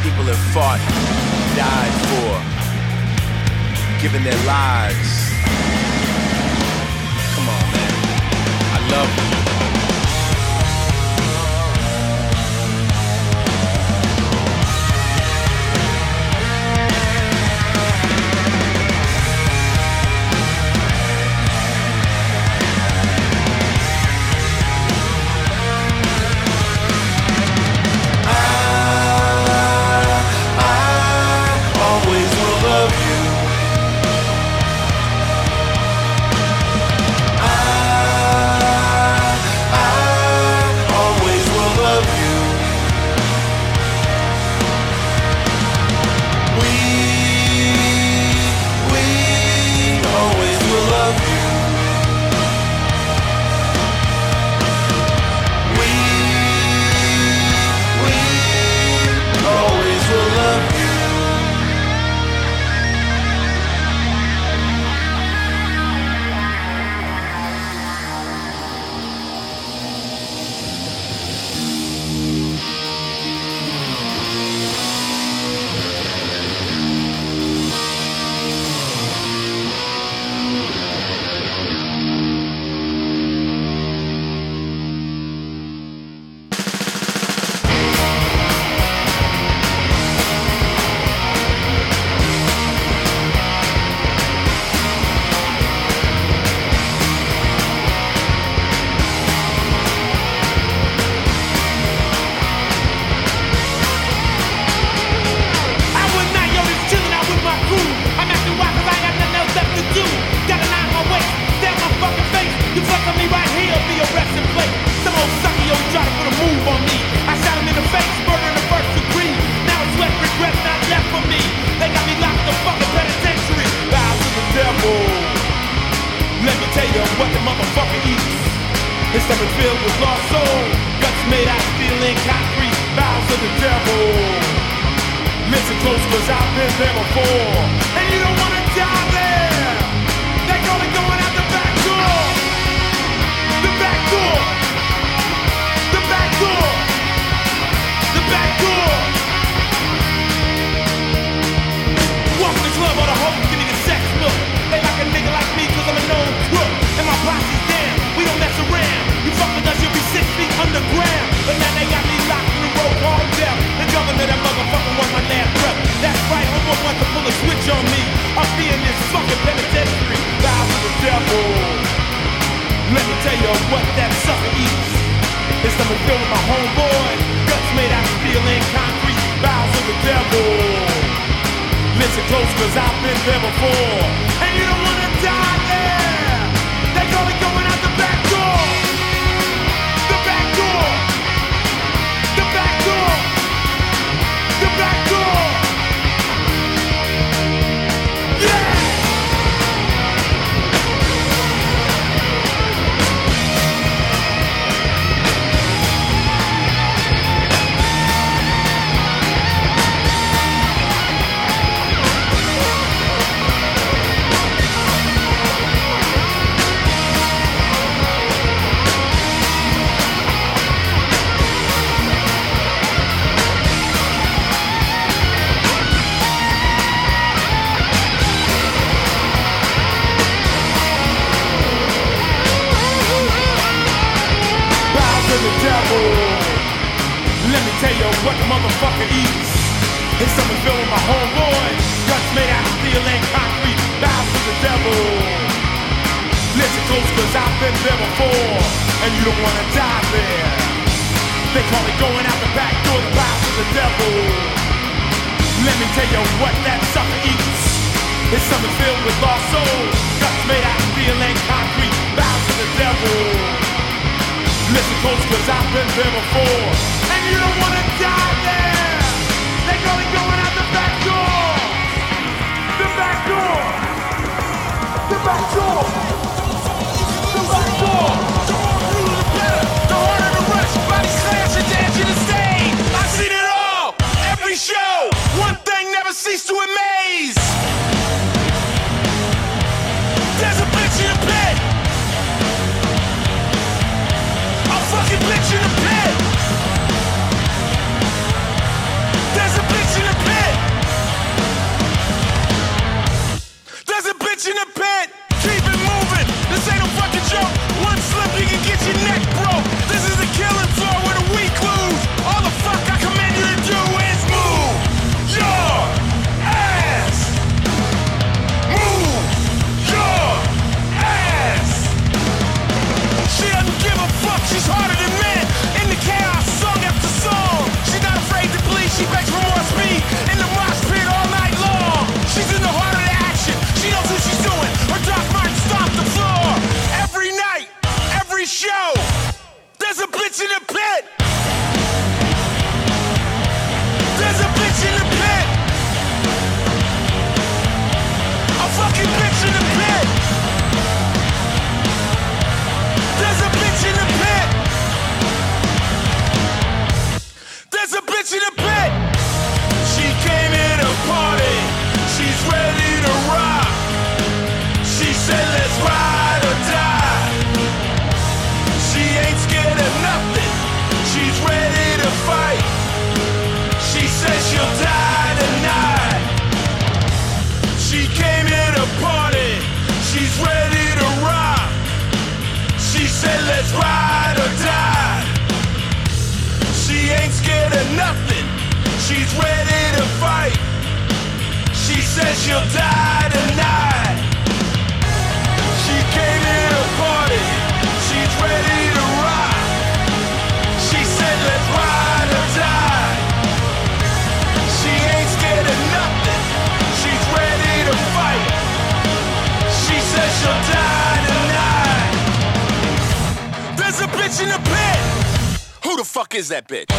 Speaker 5: people have fought, and died for giving their lives. Come on, man. I love you.
Speaker 17: That
Speaker 5: bitch?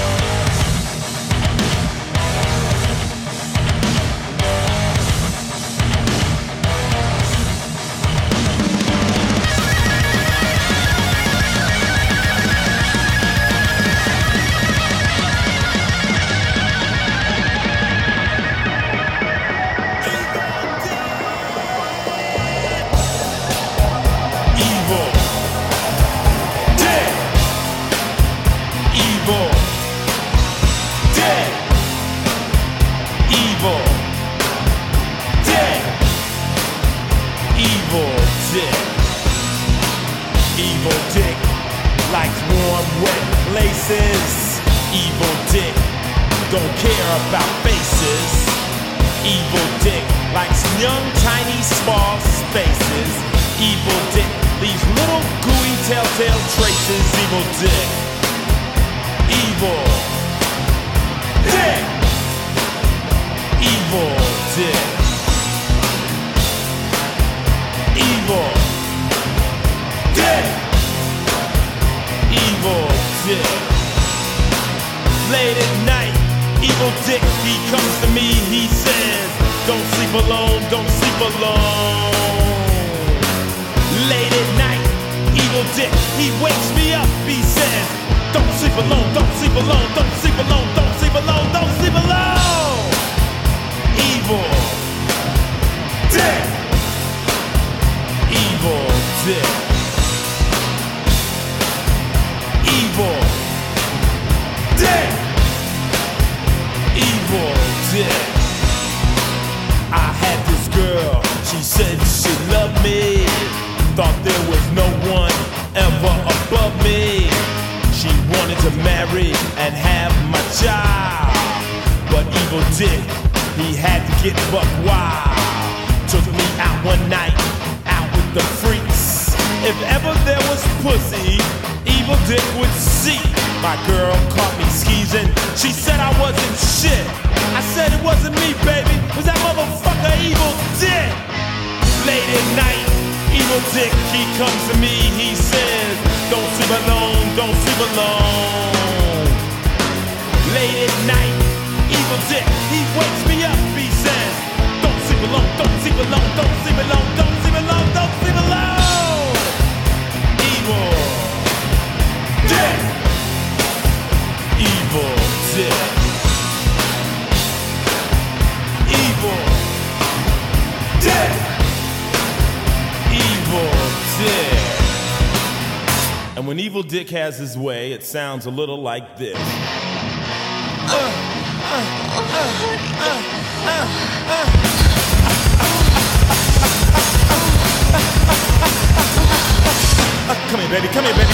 Speaker 5: To
Speaker 1: marry and have my child. But evil dick, he had to get buck wild. Took me out one night, out with the freaks. If ever there was pussy, evil dick would see. My girl caught me skeezing. She said I wasn't shit. I said it wasn't me, baby. Was that motherfucker evil dick. Late at night, evil dick, he comes to me. He says, Don't sleep alone, don't sleep alone. Late at night, evil dick, he wakes me up. He says, Don't sleep alone, don't sleep alone, don't sleep alone, don't sleep alone, don't sleep alone. Evil dick. Evil dick. Evil dick. Evil dick. And when evil dick has his way, it sounds a little like this. Come here, baby. Come here, baby.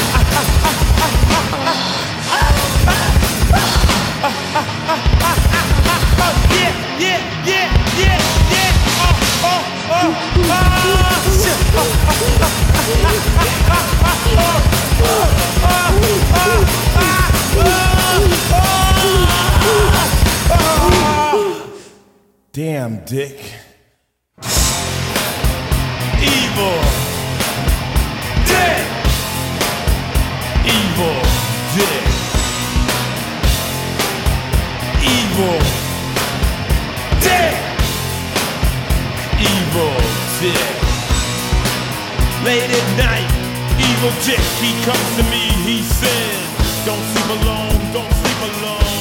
Speaker 1: Yeah, yeah, yeah, yeah, yeah. Oh, oh, oh, oh, shit. Oh, Damn, Dick. Evil. Dick. Evil. Dick. Evil. Dick. Evil Dick. Late at night, Dick, he comes to me, he says, Don't sleep alone, don't sleep alone.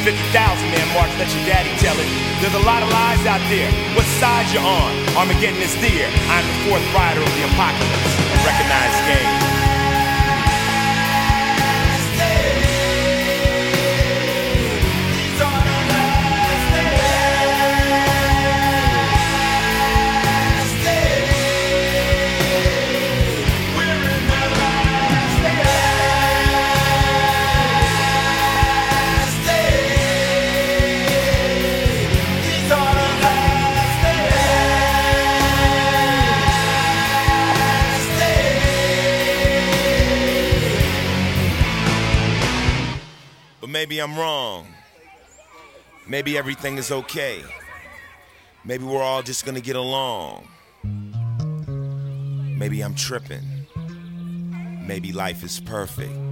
Speaker 5: 150,000 man march, let your daddy tell it. There's a lot of lies out there. What side you're on? Armageddon is there. I'm the fourth rider of the apocalypse. Recognize game. Maybe everything is okay. Maybe we're all just gonna get along. Maybe I'm tripping. Maybe life is perfect.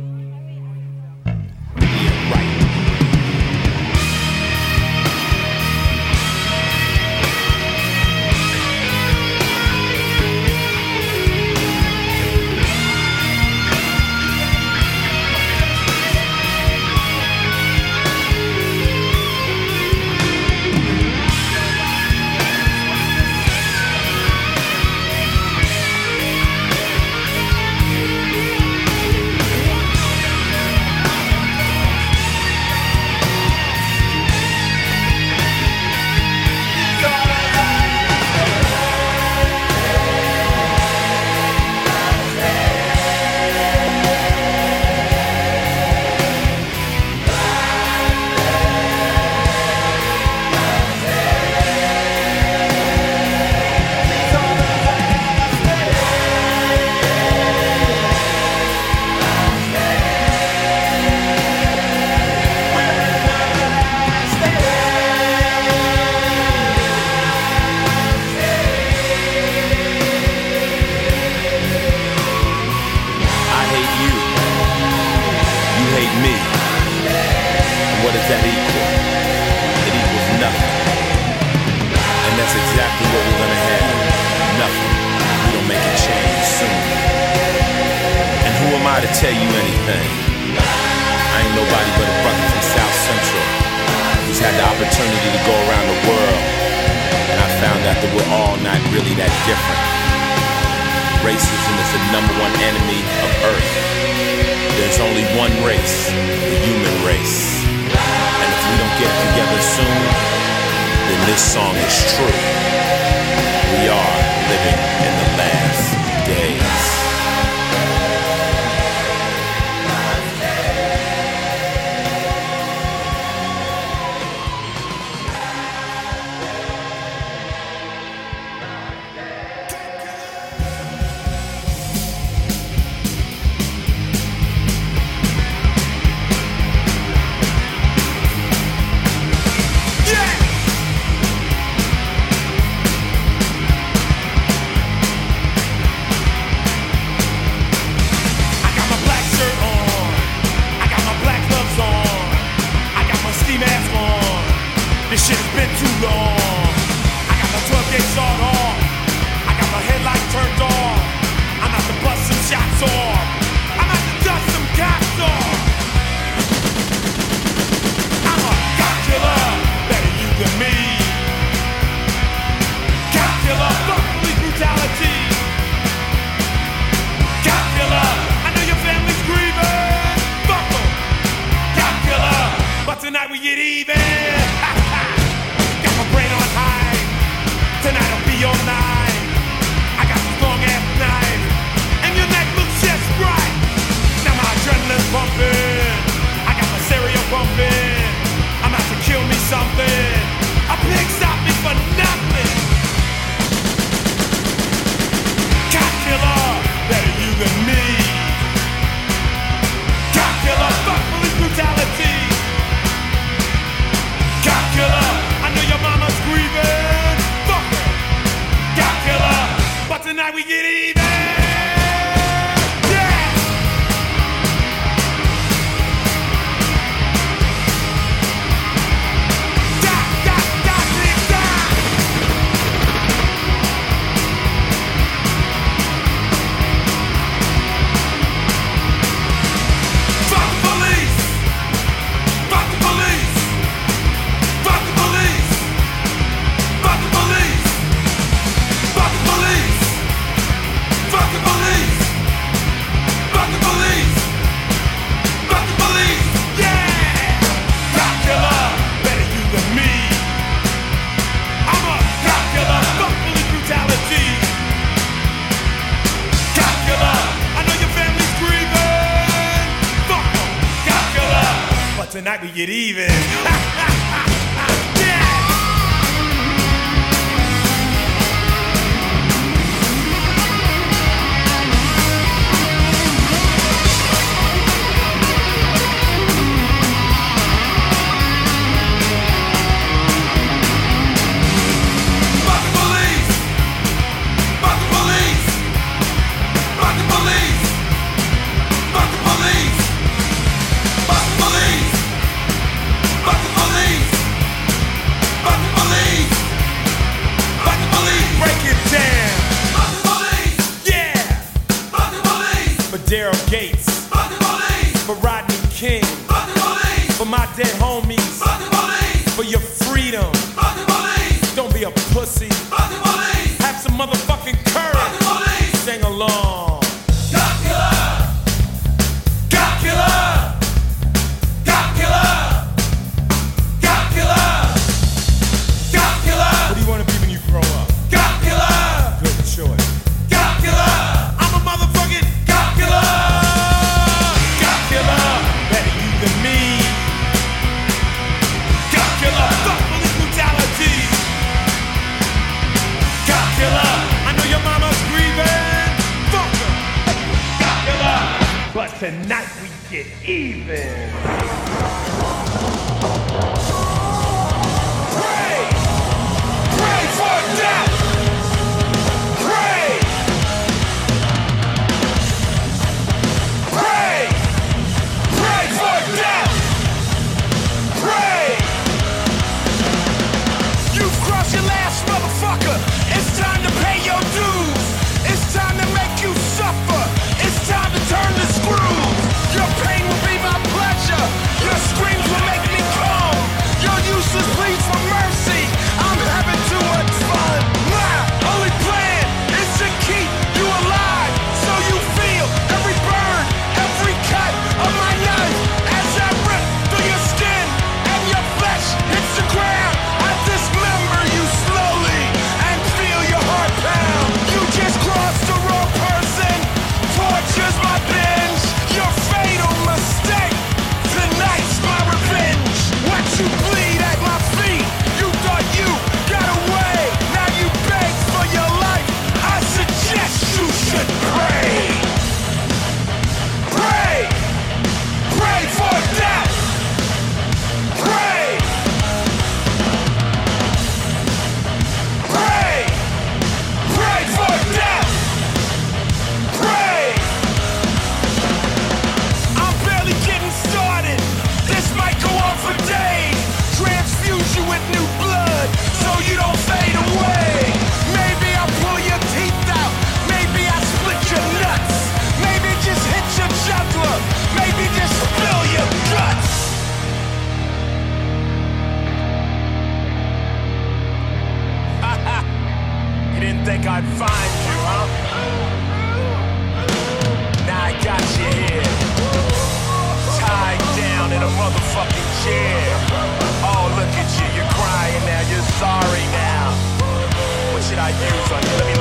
Speaker 5: I use? Let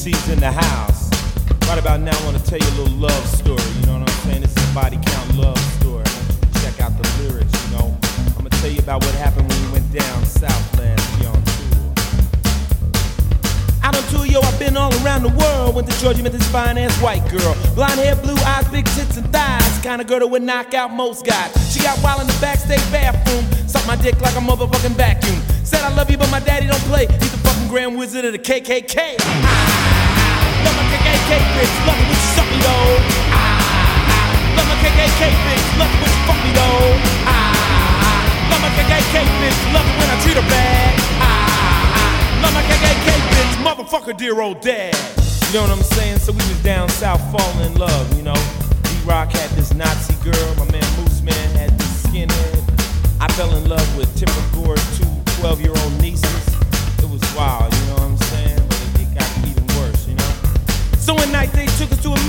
Speaker 1: BC's in the house. Right about now, I want to tell you a little love story. You know what I'm saying? This is a body count love story. Check out the lyrics. You know, I'm gonna tell you about what happened when we went down south last year on tour. Out on tour, yo, I've been all around the world. Went to Georgia, met this fine ass white girl. Blonde hair, blue eyes, big tits and thighs. Kind of girl that would knock out most guys. She got wild in the backstage bathroom. Sucked my dick like a motherfucking vacuum. Said I love you, but my grand wizard of the KKK. Love my KKK bitch, love it when she suck me though. Love my KKK bitch, love it when she fuck me though. Love my KKK bitch, love it when I treat her bad. Love my KKK bitch, motherfucker, dear old dad. You know what I'm saying? So we was down south falling in love, you know. D Roc had this Nazi girl, my man Mooseman had this skinhead. I fell in love with Tipper Gore's two 12-year-old nieces. It was wild, you know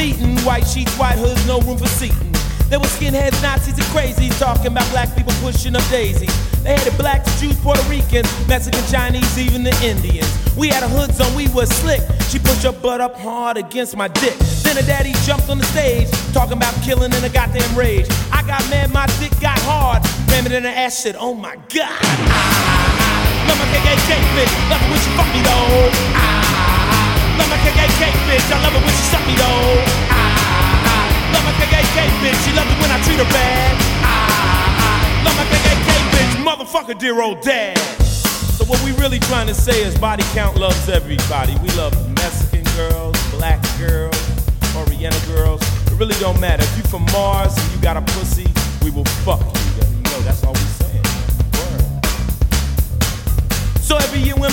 Speaker 1: meeting. White sheets, white hoods, no room for seating. There were skinheads, Nazis, and crazies talking about black people pushing up daisies. They had the blacks, Jews, Puerto Ricans, Mexican, Chinese, even the Indians. We had a hood on, we was slick. She pushed her butt up hard against my dick. Then her daddy jumped on the stage, talking about killing in a goddamn rage. I got mad, my dick got hard. Ram it in her ass, shit, oh my god. Love my KKK bitch, it when she fuck me though. Love my KKK bitch, I love it when she suck me though. I Love my KKK bitch, she love it when I treat her bad. I Love my KKK bitch, motherfucker, dear old dad. So what we really trying to say is body count loves everybody. We love Mexican girls, black girls, Oriental girls. It really don't matter. If you from Mars and you got a pussy, we will fuck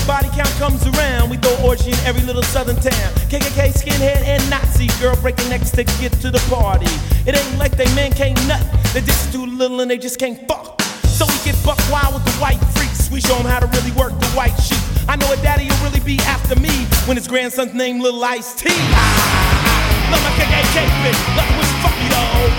Speaker 1: body count comes around, we throw orgy in every little southern town. KKK, skinhead, and Nazi girl breaking necks to get to the party. It ain't like they men can't nut. They just too little and they just can't fuck. So we get buck wild with the white freaks. We show them how to really work the white sheep. I know a daddy will really be after me when his grandson's named Little Ice T. Love my KKK bitch, love when fuck me though.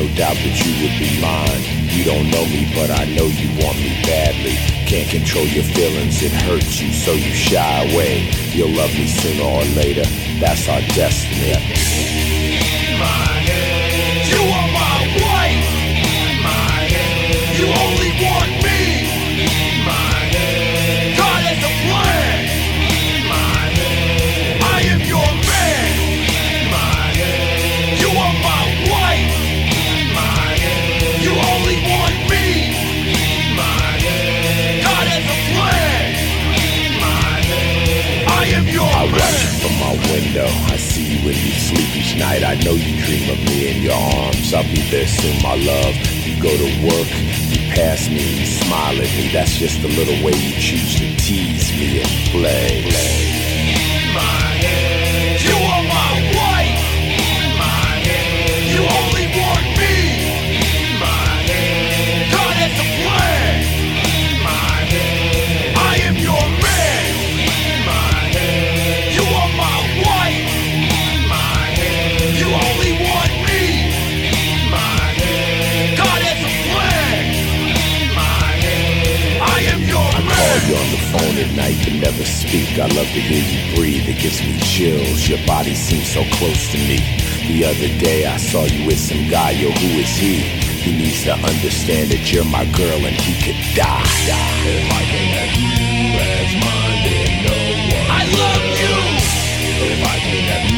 Speaker 18: No
Speaker 19: doubt that you would be mine. You don't know me, but I know you want me badly. Can't control your feelings, it hurts you, so you shy away. You'll love me sooner or later, that's our destiny.
Speaker 20: You
Speaker 19: know you dream of me in your arms. I'll be there soon, my love. You go to work, you pass me, you smile at me. That's just the little way you choose to tease me and play. Call you on the phone at night but never speak. I love to hear you breathe, it gives me chills. Your body seems so close to me. The other day I saw you with some guy, yo, who is he? He needs to understand that you're my girl and he could die. If I can have you as mine, then no one
Speaker 20: I love you.
Speaker 19: If I can have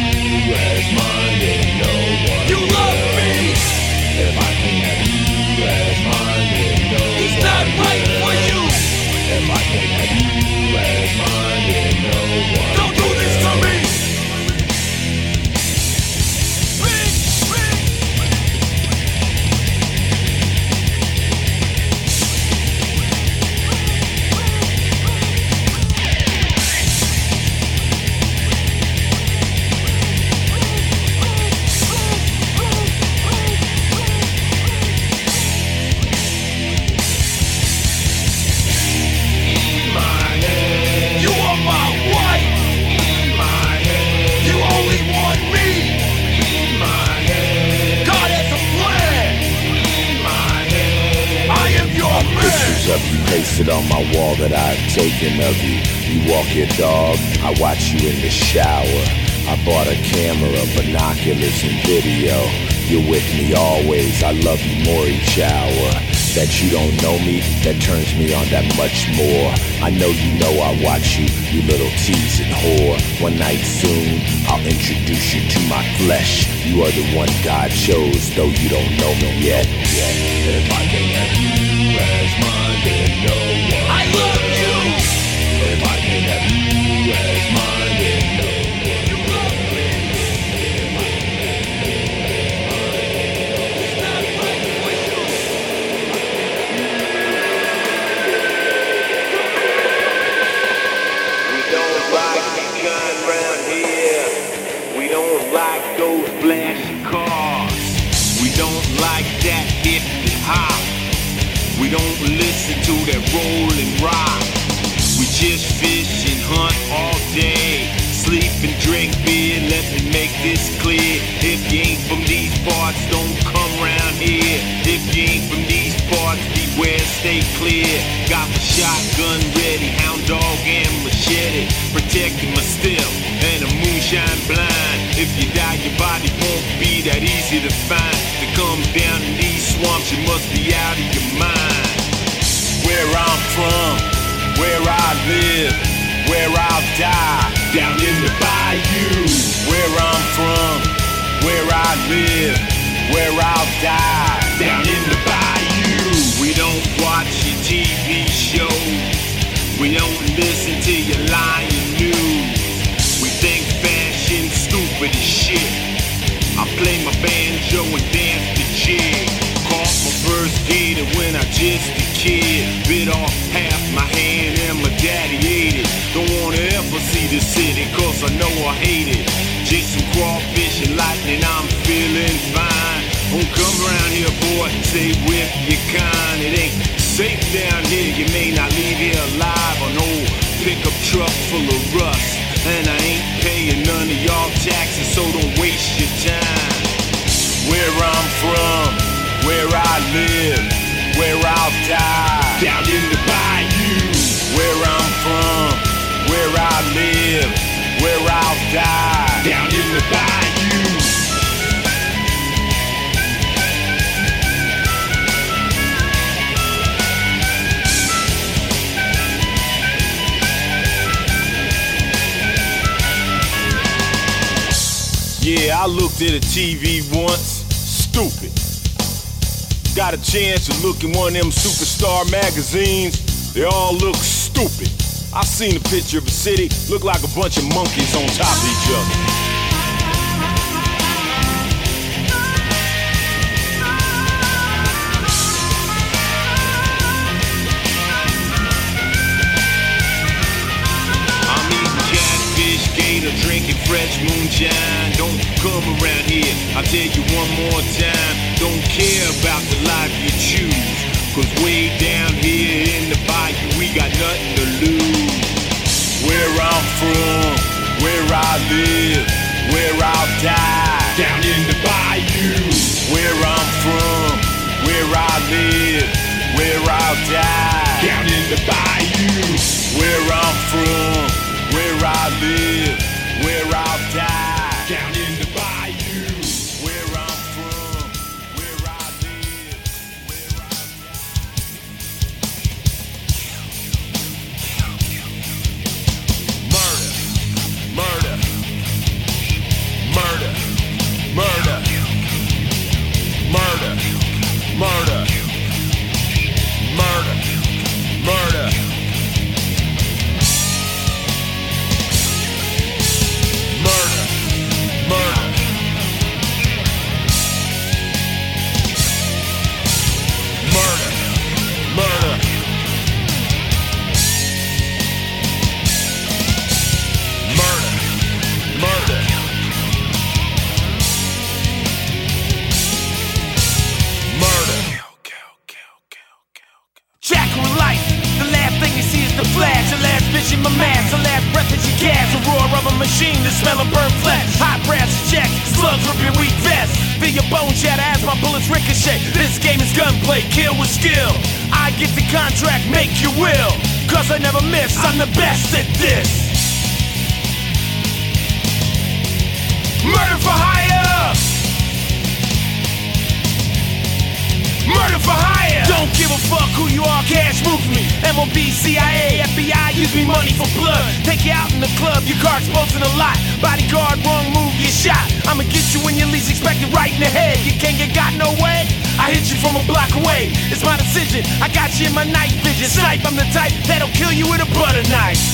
Speaker 19: that I've taken of you. You walk your dog, I watch you in the shower. I bought a camera, binoculars, and video. You're with me always, I love you more each hour. That you don't know me, that turns me on that much more. I know you know I watch you, you little teasing whore. One night soon, I'll introduce you to my flesh. You are the one God chose, though you don't know me yet. If I can have you as mine, then no
Speaker 5: don't listen to that rolling rock. We just fish and hunt all day. Sleep and drink beer. Let me make this clear. If you ain't from these parts, don't come round here. If you ain't from these parts, beware, stay clear. Got my shotgun ready, hound dog and machete. Protecting my still and a moonshine blind. If you die, your body won't be that easy to find. To come down in these swamps, you must be out of your mind. Where I'm from, where I live, where I'll die, down in the bayou. Where I'm from, where I live, where I'll die, down in the bayou. We don't watch your TV shows, we don't listen to your lying news. We think fashion's stupid as shit. I play my banjo and dance the jig. Kid. Bit off half my hand and my daddy ate it. Don't wanna ever see the city cause I know I hate it. Just some crawfish and lightning, I'm feeling fine. Don't come around here, boy. stay with your kind. It ain't safe down here, you may not leave here alive. An old pickup truck full of rust. And I ain't paying none of y'all taxes, so don't waste your time. Where I'm from, where I live, where I'll die. Down in the bayou. Where I'm from, where I live, where I'll die. Down in the bayou. Yeah, I looked at a TV once. Stupid. Got a chance to look in one of them superstar magazines. They all look stupid. I seen a picture of a city, look like a bunch of monkeys on top of each other. Catfish, gator, drinking fresh moonshine. Don't come around here, I'll tell you one more time. Don't care about the life you choose. Cause way down here in the bayou, we got nothing to lose. Where I'm from, where I live, where I'll die. Down in the bayou. Where I'm from, where I live, where I'll die. Down in the bayou. Where I'm from, where I live, where I'll die. Down
Speaker 1: Snipe, I'm the type that'll kill you with a butter knife.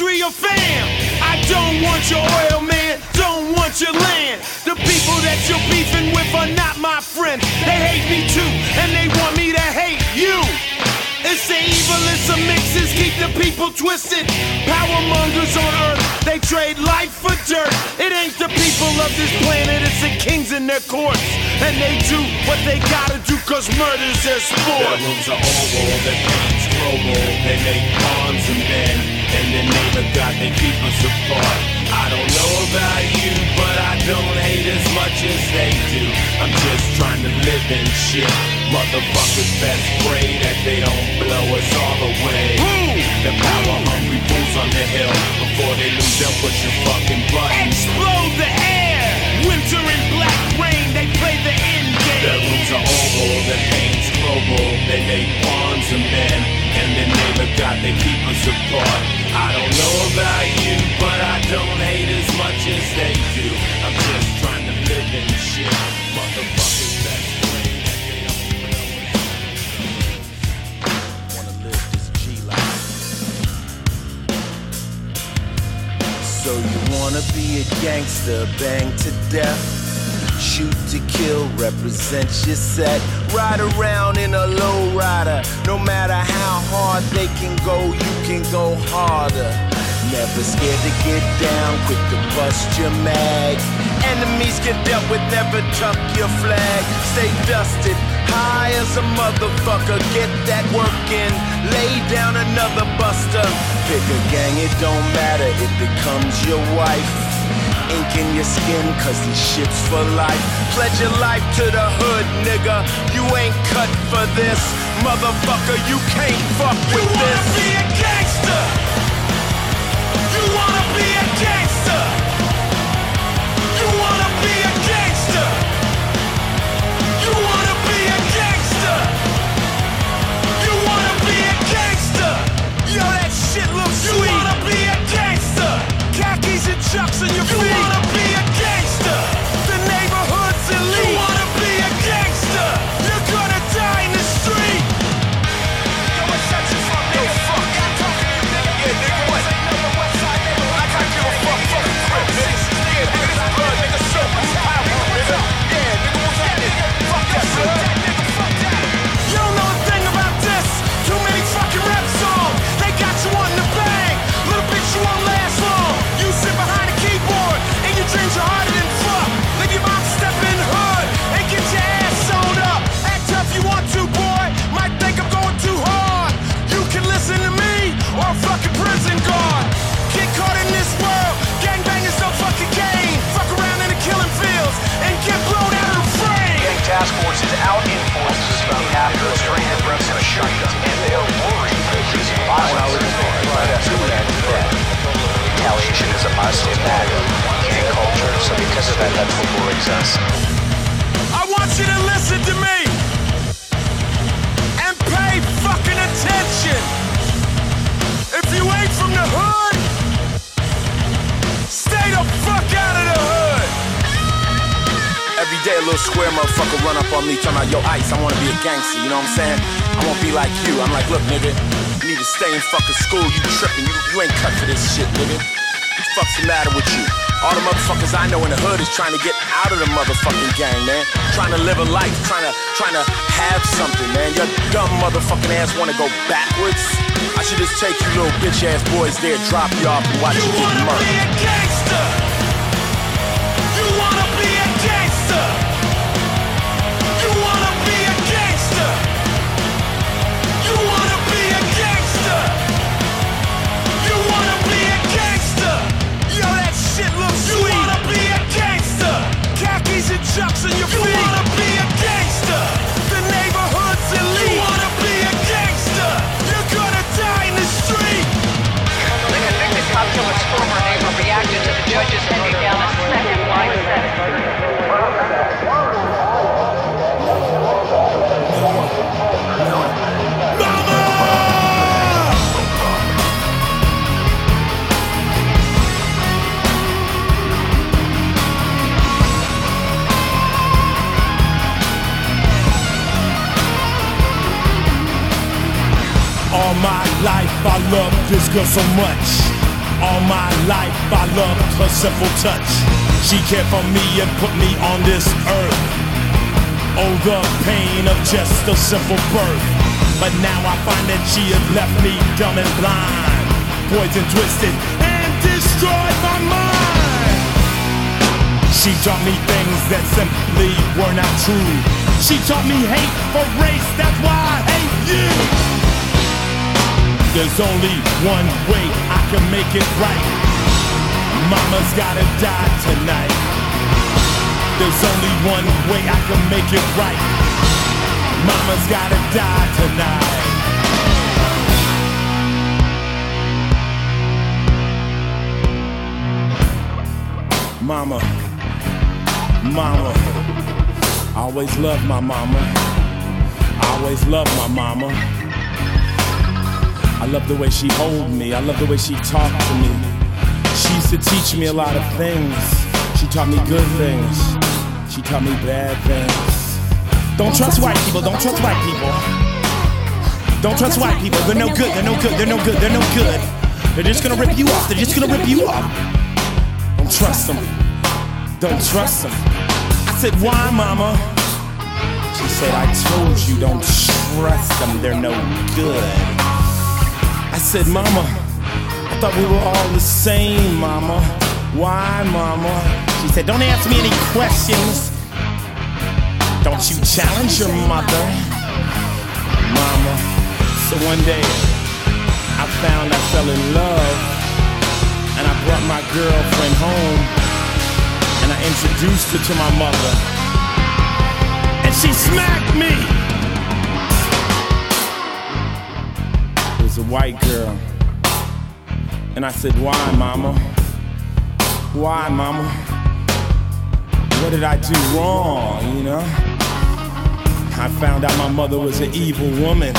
Speaker 15: Country or fam. I don't want your oil, man. Don't want your land. The people that you're beefing with are not my friends. They hate me too, and they want me to hate you. It's the evil, it's the mixes, keep the people twisted. Power mongers on earth, they trade life for dirt. It ain't the people of this planet, it's the kings in their courts. And they do what they gotta do, cause murder's their sport.
Speaker 1: Their rooms are oval, their pain's global. They make pawns of men. In the name of God, they keep us apart. I don't know about you, but I don't hate as much as they do. I'm just trying to live in shit. Motherfuckers best pray that they don't blow us all away. The power hungry fools on the hill before they lose their push your fucking button.
Speaker 15: Explode the air! Winter and black rain, they play the end game.
Speaker 1: Their rooms are oval, their pain's global. They make pawns of men. In the name of God, they keep us apart. I don't know about you, but I don't hate as much as they do. I'm just trying to live in shit. Motherfuckers that they don't.
Speaker 5: Wanna live this G life. So you wanna be a gangster, bang to death. Shoot to kill, represent your set. Ride around in a low rider. No matter how hard they can go, you can go harder. Never scared to get down, quick to bust your mag. Enemies get dealt with, never tuck your flag. Stay dusted, high as a motherfucker. Get that work in, lay down another buster. Pick a gang, it don't matter, it becomes your wife. Ink in your skin, cause this shit's for life. Pledge your life to the hood, nigga. You ain't cut for this. Motherfucker, you can't fuck with
Speaker 15: You wanna
Speaker 5: this.
Speaker 15: be a gangster? You wanna be a gangster? assimilation is a must in that in culture. So because of that,
Speaker 21: that's what worries us.
Speaker 22: I want you to listen to me and pay fucking attention. If you ain't from the hood, stay the fuck out of the hood.
Speaker 15: Every day a little square motherfucker run up on me talking about yo ice. I wanna be a gangster, you know what I'm saying? I won't be like you. I'm like, look, nigga, you need to stay in fucking school. You tripping? You you ain't cut for this shit, nigga. Fuck's the matter with you? All the motherfuckers I know in the hood is trying to get out of the motherfucking gang, man. Trying to live a life, trying to trying to have something, man. Your dumb motherfucking ass wanna go backwards? I should just take you little bitch ass boys there, drop you off and watch you, get murdered.
Speaker 22: And chucks on your feet. You wanna be a gangster. The neighborhood's elite. You wanna be a gangster. You're gonna die in the street.
Speaker 23: The convicted cop killer's former neighbor reacted to the judge's handing down
Speaker 5: I loved this girl so much. All my life I loved her simple touch. She cared for me and put me on this earth. Oh, the pain of just a simple birth. But now I find that she had left me dumb and blind, poison twisted, and destroyed my mind. She taught me things that simply were not true. She taught me hate for race, that's why. There's only one way I can make it right. Mama's gotta die tonight. There's only one way I can make it right. Mama's gotta die tonight. Mama, mama, I always loved my mama. I always loved my mama. I love the way she hold me. I love the way she talked to me. She used to teach me a lot of things. She taught me good things. She taught me bad things. Don't trust white people. Don't trust white people. Don't trust white people. They're no good. They're no good. They're no good. They're no good. They're just gonna rip you off. They're just gonna rip you off. Don't trust them. Don't trust them. I said, why, mama? She said, I told you don't trust them. They're no good. I said, Mama, I thought we were all the same, Mama. Why, Mama? She said, Don't ask me any questions. Don't you challenge your mother, Mama. So one day, I found I fell in love, and I brought my girlfriend home, and I introduced her to my mother, and she smacked me. White girl. And I said, Why, mama? Why, mama? What did I do wrong, you know? I found out my mother was an evil woman.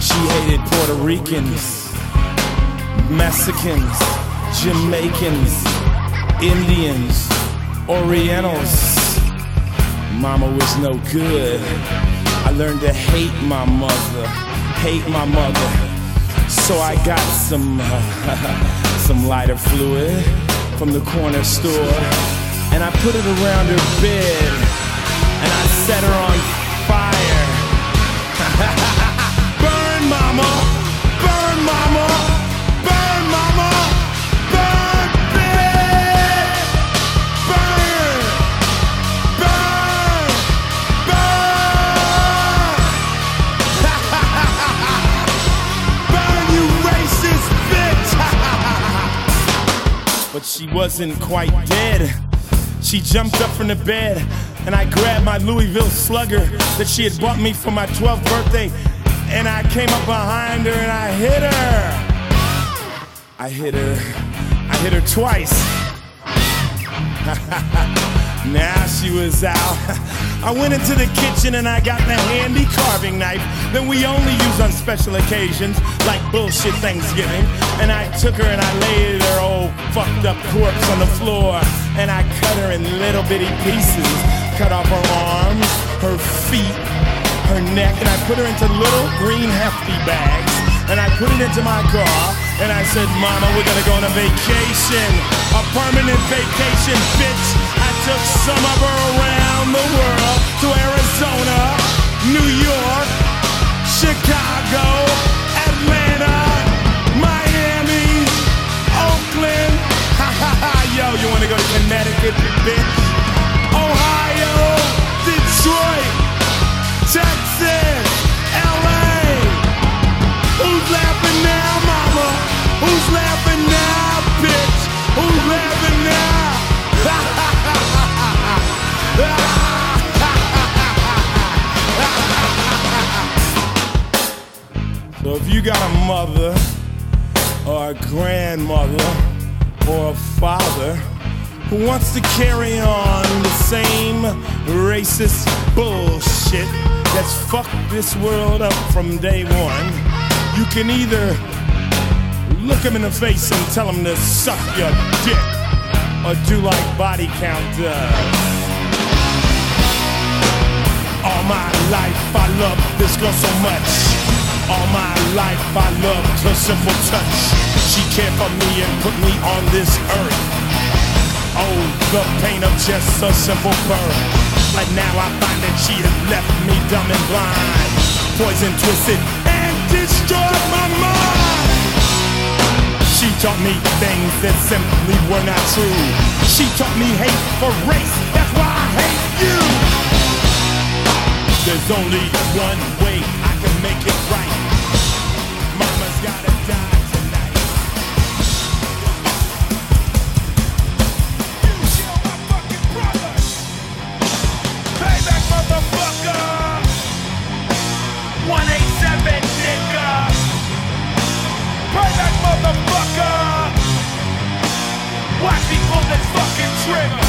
Speaker 5: She hated Puerto Ricans, Mexicans, Jamaicans, Indians, Orientals. Mama was no good. I learned to hate my mother, hate my mother. So I got some some lighter fluid from the corner store, and I put it around her bed, and I set her on fire. burn, mama, wasn't quite dead. She jumped up from the bed, and I grabbed my Louisville slugger that she had bought me for my 12th birthday, and I came up behind her and I hit her. I hit her. I hit her twice.
Speaker 8: now she was out. I went into the kitchen and I got the handy carving knife that we only use on special occasions, like bullshit Thanksgiving. And I took her and I laid her old fucked up corpse on the floor and I cut her in little bitty pieces. Cut off her arms, her feet, her neck, and I put her into little green hefty bags. And I put it into my car, and I said, Mama, we're gonna go on a vacation. A permanent vacation, bitch. Took some of her around the world to Arizona, New York, Chicago, Atlanta, Miami, Oakland. Ha ha ha, yo, you wanna go to Connecticut, bitch? Ohio, Detroit, Texas, LA. Who's laughing now, mama? Who's laughing if you got a mother or a grandmother or a father who wants to carry on the same racist bullshit that's fucked this world up from day one, you can either look him in the face and tell him to suck your dick or do like body count does. All my life I love this girl so much. All my life I loved her simple touch. She cared for me and put me on this earth. Oh, the pain of just a simple birth. But now I find that she has left me dumb and blind. Poison twisted and destroyed my mind. She taught me things that simply were not true. She taught me hate for race. That's why I hate you. There's only one way I can make it
Speaker 5: fucking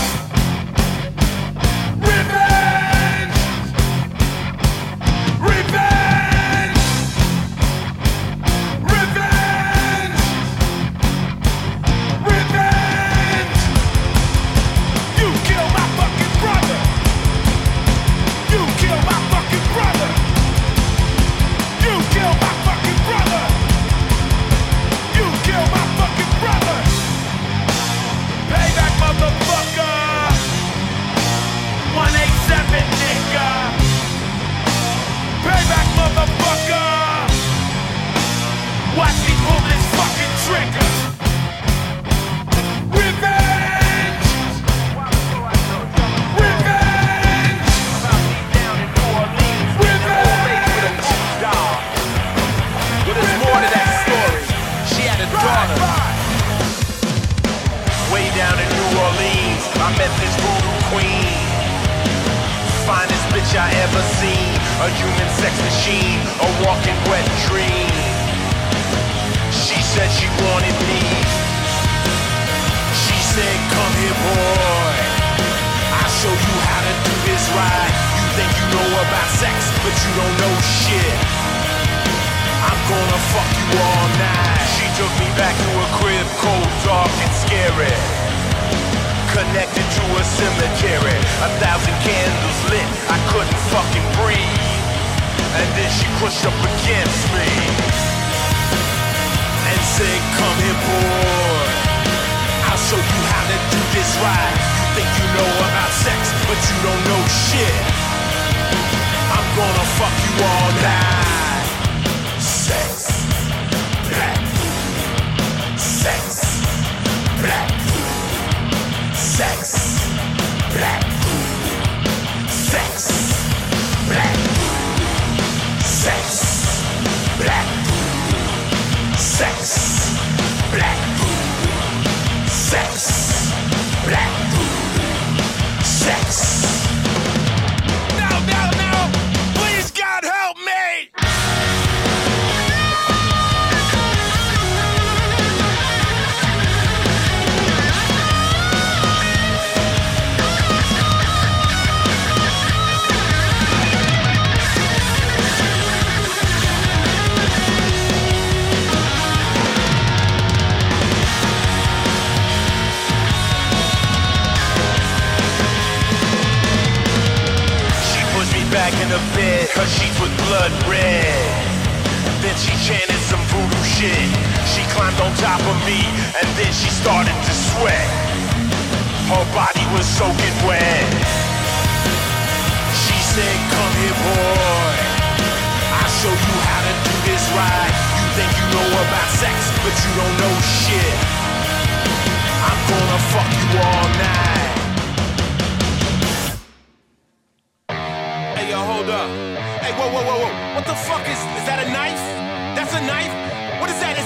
Speaker 5: her bed, her sheets with blood red. Then she chanted some voodoo shit. She climbed on top of me, and then she started to sweat. Her body was soaking wet. She said, come here, boy. I'll show you how to do this right. You think you know about sex, but you don't know shit. I'm gonna fuck you all night. Hold up. Hey, whoa, whoa, whoa, whoa. What the fuck is, is that a knife? That's a knife? What is that? Is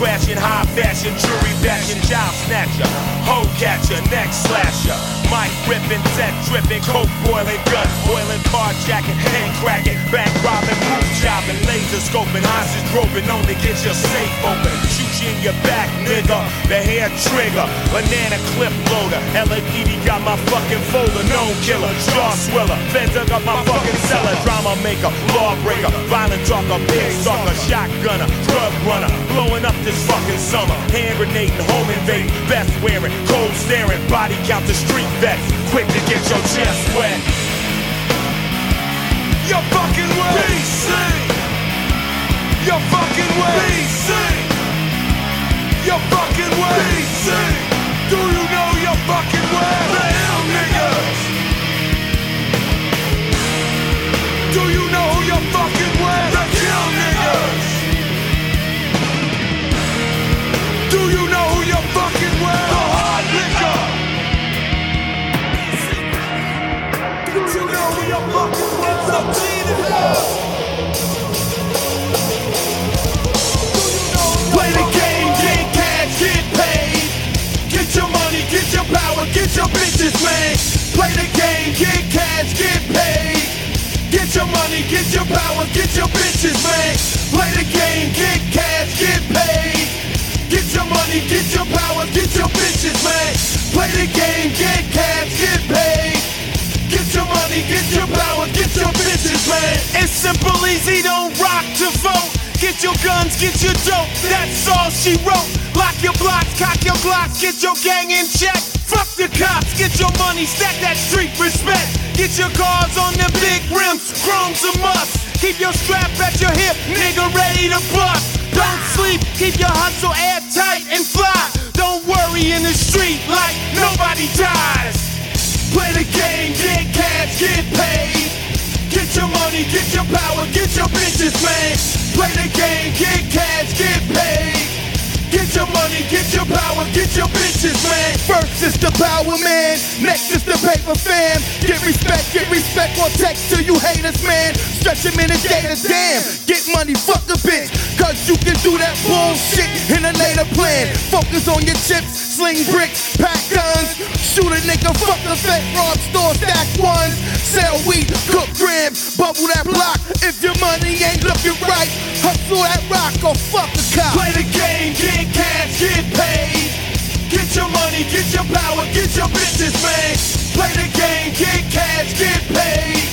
Speaker 1: crashing, high fashion, jewelry bashing, job snatcher, hoe catcher, neck slasher, mic ripping, set dripping, coke boiling, gun boiling, carjacking, hand cracking, bank robbing, roof chopping, laser scoping, hostage groping, only get your safe open, shoot you in your back, nigga, the hair trigger, banana clip loader, LAPD got my fucking folder, known killer, jaw swiller, dug up my fucking cellar, drama maker, lawbreaker, violent talker, pig stalker, shotgunner, drug runner, blowing up this fucking summer, hand grenade grenading, home invading, best wearing, cold staring, body count the street vets, quick to get your chest wet. Your fucking way. BC. Your fucking way. BC. Your fucking way. BC. Do you know your fucking way? Play the game, get cash, get paid. Get your money, get your power, get your bitches, man. Play the game, get cash, get paid. Get your money, get your power, get your bitches, man. Play the game, get cash, It's simple, easy, don't rock to vote. Get your guns, get your dope, that's all she wrote. Lock your blocks, cock your glocks, get your gang in check. Fuck the cops, get your money, stack that street respect. Get your cars on the big rims, chrome's a must. Keep your strap at your hip, nigga ready to bust. Don't sleep, keep your hustle airtight and fly. Don't worry in the street like nobody dies. Play the game, get cash, get paid. Get your money, get your power, get your bitches, man. Play the game, get cash, get paid. Get your money, get your power, get your bitches, man. First is the power man, next is the paper fam. Get respect, get respect on text to you haters, man. Stretch them in a data, damn. Get money, fuck a bitch. Cause you can do that bullshit in a later plan. Focus on your chips, sling bricks, pack guns. Shoot a nigga, fuck a fake rob store, stack ones. Sell weed, cook grams, bubble that block. If your money ain't looking right, hustle that rock or fuck a cop. Play the game, get cash, get paid. Get your money, get your power, get your bitches, man. Play the game, get cash, get paid.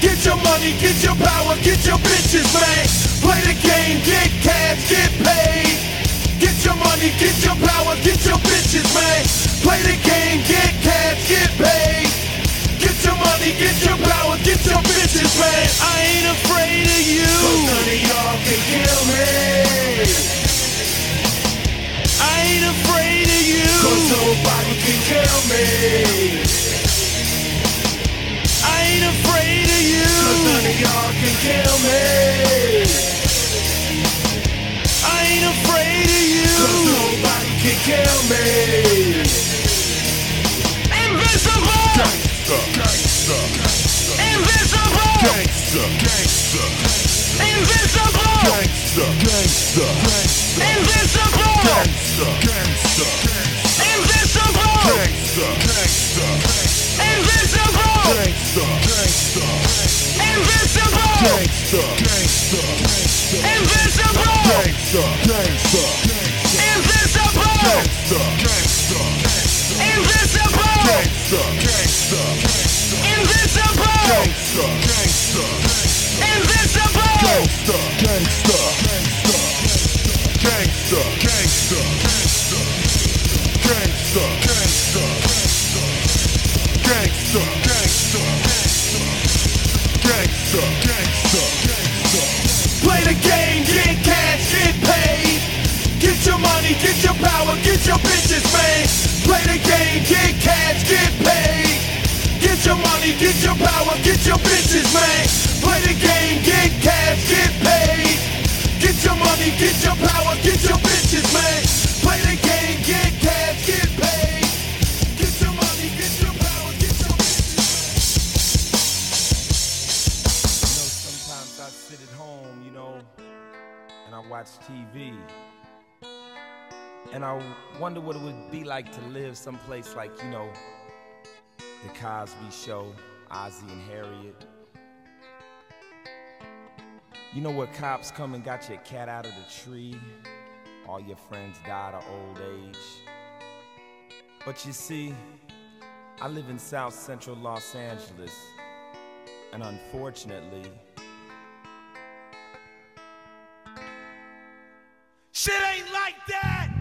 Speaker 1: Get your money, get your power, get your bitches, man. Play the game, get cash, get paid. Get your money, get your power, get your bitches, man. Play the game, get cash, get paid. Get your money, get your power, get your bitches, man. I ain't afraid of you. Cause none of y'all can kill me.
Speaker 24: kill me.
Speaker 1: I ain't afraid of you. None of y'all can kill me. I ain't afraid of you. Cause
Speaker 9: nobody can kill me.
Speaker 1: Invisible.
Speaker 24: Gangsta. Gangsta.
Speaker 1: Invisible.
Speaker 24: Gangsta. Gangsta.
Speaker 1: Invisible.
Speaker 24: Gangsta. Gangsta.
Speaker 1: Invisible.
Speaker 24: Gangsta. Gangsta. Gangsta. Gangsta. Invincible. Gangsta. Gangsta. Invincible. Gangsta. Gangsta.
Speaker 1: Invincible. Gangsta. Gangsta. Get your money, get your power, get your bitches, man. Play the game, get cash, get paid. Get your money, get your power, get your bitches, man. Play the game, get cash, get paid. Get your money, get your power, get your bitches. Man. You know,
Speaker 25: Sometimes I sit at home, you know, and I watch TV. And I wonder what it would be like to live someplace like, you know, The Cosby Show, Ozzie and Harriet. You know where cops come and got your cat out of the tree? All your friends died of old age. But you see, I live in South Central Los Angeles, and unfortunately,
Speaker 1: Shit ain't like that!